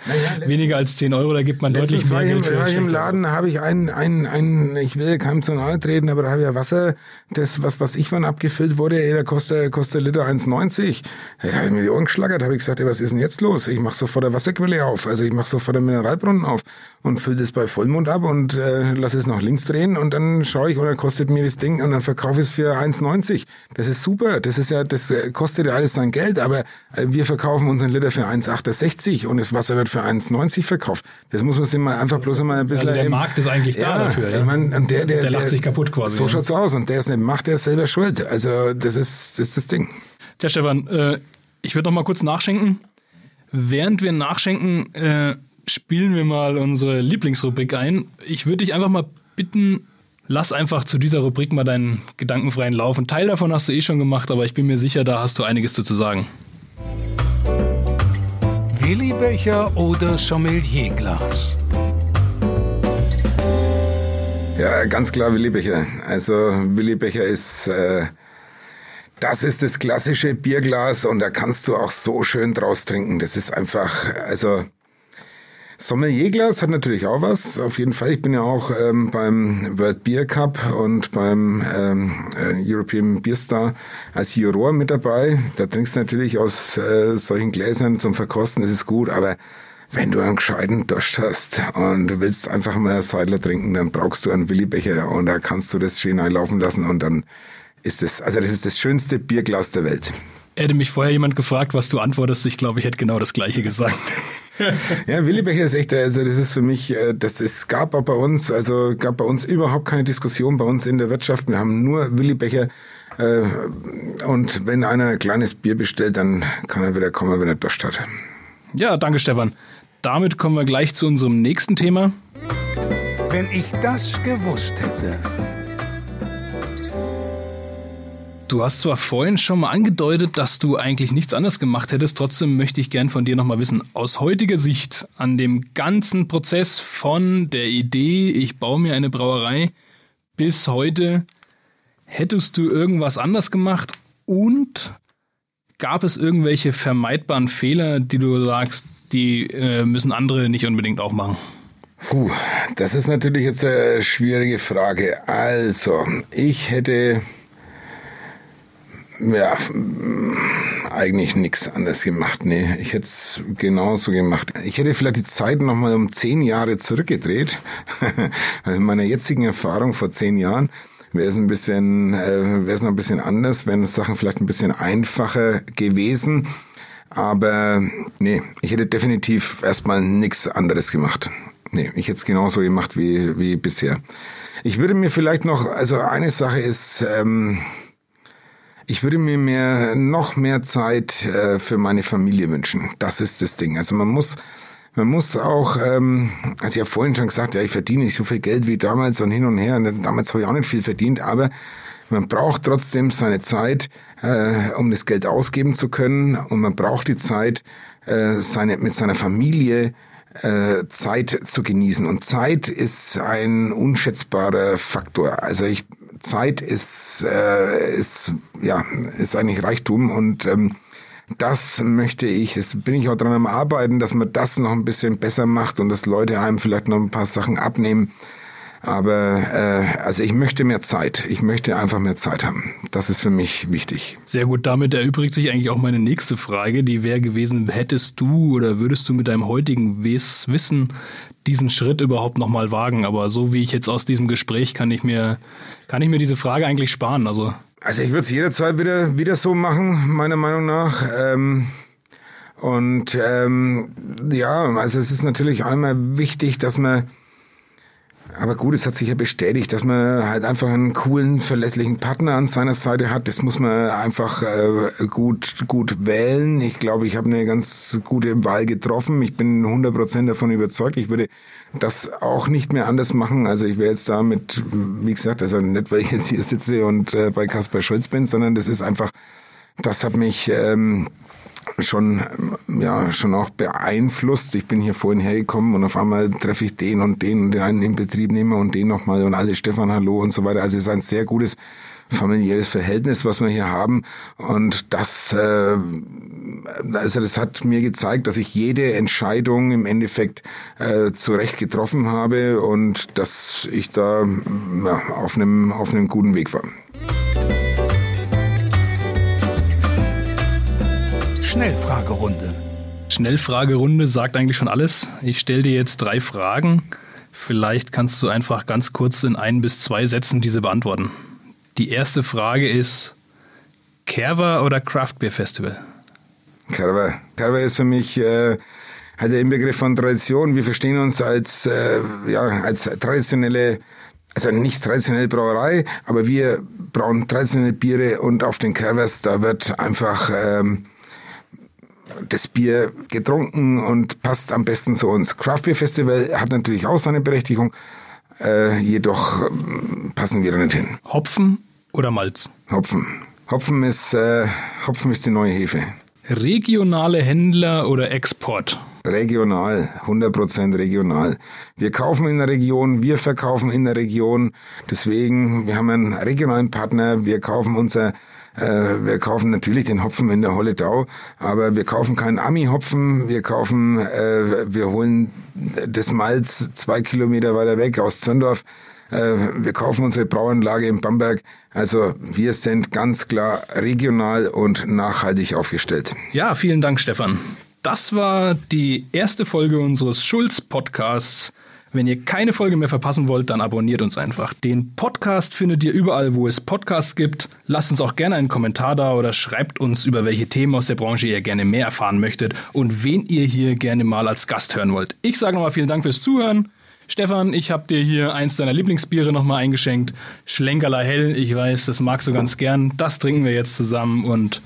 [SPEAKER 2] naja, Weniger als 10 Euro, da gibt man deutlich mehr Geld für.
[SPEAKER 3] War ich im Laden, habe ich einen, einen, einen, ich will keinem zu nahe treten, aber da habe ich ja Wasser, das, was, was ich wann abgefüllt wurde, ey, da kostet, kostet Liter 1,90. Da habe ich mir die Ohren geschlagert, habe ich gesagt, ey, was ist denn jetzt los? Ich mache sofort der Wasserquelle auf, also ich mache sofort den Mineralbrunnen auf und fülle das bei Vollmond ab und äh, lasse es nach links drehen und dann schaue ich und dann kostet mir das Ding und dann verkaufe ich es für 1,90. Das ist super, das ist ja, das äh, kostet ja alles sein Geld, aber äh, wir verkaufen unseren Liter für 1,68 und das Wasser wird für 1,90 verkauft. Das muss man sich mal einfach bloß mal ein bisschen...
[SPEAKER 2] Also der Markt ist eigentlich
[SPEAKER 3] ja,
[SPEAKER 2] da dafür. Ja?
[SPEAKER 3] Ich mein, und der, der,
[SPEAKER 2] der lacht der, sich kaputt quasi.
[SPEAKER 3] So ja. schaut's aus. Und der ist nicht macht, der ist selber schuld. Also das ist das, ist das Ding.
[SPEAKER 2] Tja, Stefan, äh, ich würde noch mal kurz nachschenken. Während wir nachschenken, äh, spielen wir mal unsere Lieblingsrubrik ein. Ich würde dich einfach mal bitten, lass einfach zu dieser Rubrik mal deinen gedankenfreien Lauf. Ein Teil davon hast du eh schon gemacht, aber ich bin mir sicher, da hast du einiges zu sagen.
[SPEAKER 1] Willibecher oder Sommelierglas?
[SPEAKER 3] Ja, ganz klar Willibecher. Also Willibecher ist, äh, das ist das klassische Bierglas und da kannst du auch so schön draus trinken. Das ist einfach, also Sommelierglas hat natürlich auch was, auf jeden Fall. Ich bin ja auch ähm, beim World Beer Cup und beim ähm, äh, European Beer Star als Juror mit dabei. Da trinkst du natürlich aus äh, solchen Gläsern zum Verkosten, das ist gut, aber wenn du einen gescheiten Durst hast und du willst einfach mal Seidler trinken, dann brauchst du einen Willibecher und da kannst du das schön einlaufen lassen und dann ist es, also das ist das schönste Bierglas der Welt.
[SPEAKER 2] Hätte mich vorher jemand gefragt, was du antwortest, ich glaube, ich hätte genau das Gleiche gesagt.
[SPEAKER 3] ja, Willibecher ist echt, also das ist für mich, äh, das ist, gab auch bei uns, also gab bei uns überhaupt keine Diskussion bei uns in der Wirtschaft. Wir haben nur Willibecher. Äh, und wenn einer ein kleines Bier bestellt, dann kann er wieder kommen, wenn er Durst hat.
[SPEAKER 2] Ja, danke Stefan. Damit kommen wir gleich zu unserem nächsten Thema.
[SPEAKER 1] Wenn ich das gewusst hätte.
[SPEAKER 2] Du hast zwar vorhin schon mal angedeutet, dass du eigentlich nichts anderes gemacht hättest, trotzdem möchte ich gern von dir nochmal wissen, aus heutiger Sicht an dem ganzen Prozess von der Idee, ich baue mir eine Brauerei, bis heute, hättest du irgendwas anders gemacht und gab es irgendwelche vermeidbaren Fehler, die du sagst, die äh, müssen andere nicht unbedingt auch machen?
[SPEAKER 3] Puh, das ist natürlich jetzt eine schwierige Frage. Also, ich hätte ja, eigentlich nichts anderes gemacht. Nee, ich hätte es genauso gemacht. Ich hätte vielleicht die Zeit nochmal um zehn Jahre zurückgedreht. In meiner jetzigen Erfahrung vor zehn Jahren wäre es ein bisschen, äh, wäre es noch ein bisschen anders, wären Sachen vielleicht ein bisschen einfacher gewesen. Aber nee, ich hätte definitiv erstmal nichts anderes gemacht. Nee, ich hätte es genauso gemacht wie, wie bisher. Ich würde mir vielleicht noch, also eine Sache ist, ähm, ich würde mir mehr, noch mehr Zeit äh, für meine Familie wünschen. Das ist das Ding. Also man muss, man muss auch, ähm, also ich habe vorhin schon gesagt, ja, ich verdiene nicht so viel Geld wie damals und hin und her. Und damals habe ich auch nicht viel verdient, aber man braucht trotzdem seine Zeit, äh, um das Geld ausgeben zu können. Und man braucht die Zeit, äh, seine, mit seiner Familie äh, Zeit zu genießen. Und Zeit ist ein unschätzbarer Faktor. Also ich Zeit ist, äh, ist, ja, ist eigentlich Reichtum und ähm, das möchte ich, das bin ich auch dran am Arbeiten, dass man das noch ein bisschen besser macht und dass Leute einem vielleicht noch ein paar Sachen abnehmen. Aber äh, also ich möchte mehr Zeit. Ich möchte einfach mehr Zeit haben. Das ist für mich wichtig.
[SPEAKER 2] Sehr gut, damit erübrigt sich eigentlich auch meine nächste Frage, die wäre gewesen, hättest du oder würdest du mit deinem heutigen Wissen diesen Schritt überhaupt nochmal wagen? Aber so wie ich jetzt aus diesem Gespräch kann ich mir, kann ich mir diese Frage eigentlich sparen. Also,
[SPEAKER 3] also ich würde es jederzeit wieder, wieder so machen, meiner Meinung nach. Ähm und ähm, ja, also es ist natürlich einmal wichtig, dass man aber gut, es hat sich ja bestätigt, dass man halt einfach einen coolen, verlässlichen Partner an seiner Seite hat. Das muss man einfach äh, gut, gut wählen. Ich glaube, ich habe eine ganz gute Wahl getroffen. Ich bin 100% davon überzeugt. Ich würde das auch nicht mehr anders machen. Also ich wäre jetzt da mit, wie gesagt, also nicht, weil ich jetzt hier sitze und äh, bei Kaspar Schulz bin, sondern das ist einfach, das hat mich... Ähm, schon, ja, schon auch beeinflusst. Ich bin hier vorhin hergekommen und auf einmal treffe ich den und den und den einen im Betrieb nehme und den nochmal und alle Stefan Hallo und so weiter. Also es ist ein sehr gutes familiäres Verhältnis, was wir hier haben. Und das, äh, also das hat mir gezeigt, dass ich jede Entscheidung im Endeffekt äh, zurecht getroffen habe und dass ich da ja, auf einem auf einem guten Weg war.
[SPEAKER 1] Schnellfragerunde.
[SPEAKER 2] Schnellfragerunde sagt eigentlich schon alles. Ich stelle dir jetzt drei Fragen. Vielleicht kannst du einfach ganz kurz in ein bis zwei Sätzen diese beantworten. Die erste Frage ist: Kerber oder Craft Beer Festival?
[SPEAKER 3] Kerber. Kerber ist für mich äh, halt der Inbegriff von Tradition. Wir verstehen uns als, äh, ja, als traditionelle also nicht traditionelle Brauerei, aber wir brauen traditionelle Biere und auf den Kervers, da wird einfach ähm, das Bier getrunken und passt am besten zu uns. Craft Beer Festival hat natürlich auch seine Berechtigung, äh, jedoch äh, passen wir da nicht hin.
[SPEAKER 2] Hopfen oder Malz?
[SPEAKER 3] Hopfen. Hopfen ist, äh, Hopfen ist die neue Hefe.
[SPEAKER 2] Regionale Händler oder Export?
[SPEAKER 3] Regional, 100% regional. Wir kaufen in der Region, wir verkaufen in der Region. Deswegen, wir haben einen regionalen Partner, wir kaufen unser wir kaufen natürlich den Hopfen in der Holledau, aber wir kaufen keinen Ami-Hopfen. Wir kaufen, äh, wir holen das Malz zwei Kilometer weiter weg aus Zöndorf. Äh, wir kaufen unsere Brauanlage in Bamberg. Also wir sind ganz klar regional und nachhaltig aufgestellt.
[SPEAKER 2] Ja, vielen Dank, Stefan. Das war die erste Folge unseres Schulz-Podcasts. Wenn ihr keine Folge mehr verpassen wollt, dann abonniert uns einfach. Den Podcast findet ihr überall, wo es Podcasts gibt. Lasst uns auch gerne einen Kommentar da oder schreibt uns, über welche Themen aus der Branche ihr gerne mehr erfahren möchtet und wen ihr hier gerne mal als Gast hören wollt. Ich sage nochmal vielen Dank fürs Zuhören. Stefan, ich habe dir hier eins deiner Lieblingsbiere nochmal eingeschenkt. Schlenkerler Hell, ich weiß, das magst du ganz gern. Das trinken wir jetzt zusammen und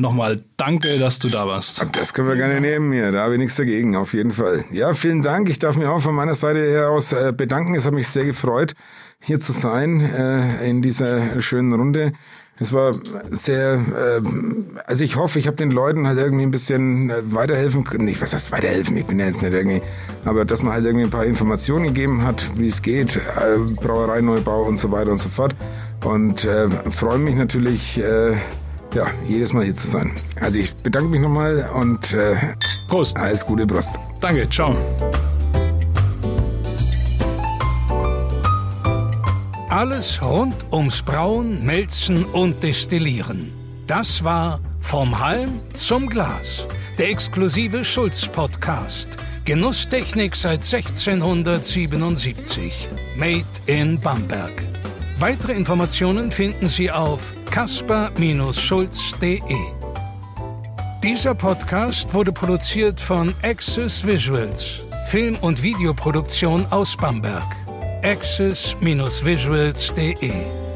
[SPEAKER 2] Nochmal danke, dass du da warst.
[SPEAKER 3] Das können wir gerne nehmen hier. Da habe ich nichts dagegen, auf jeden Fall. Ja, vielen Dank. Ich darf mich auch von meiner Seite her aus äh, bedanken. Es hat mich sehr gefreut, hier zu sein äh, in dieser schönen Runde. Es war sehr, äh, also ich hoffe, ich habe den Leuten halt irgendwie ein bisschen weiterhelfen können. Nicht, was heißt weiterhelfen? Ich bin ja jetzt nicht irgendwie, aber dass man halt irgendwie ein paar Informationen gegeben hat, wie es geht, äh, Brauereineubau und so weiter und so fort. Und äh, freue mich natürlich, äh, ja, jedes Mal hier zu sein. Also ich bedanke mich nochmal und äh,
[SPEAKER 2] Prost.
[SPEAKER 3] Alles Gute, Prost.
[SPEAKER 2] Danke, ciao.
[SPEAKER 1] Alles rund ums Brauen, Melzen und Destillieren. Das war Vom Halm zum Glas, der exklusive Schulz-Podcast. Genusstechnik seit 1677. Made in Bamberg. Weitere Informationen finden Sie auf kasper-schulz.de. Dieser Podcast wurde produziert von Access Visuals, Film- und Videoproduktion aus Bamberg. access-visuals.de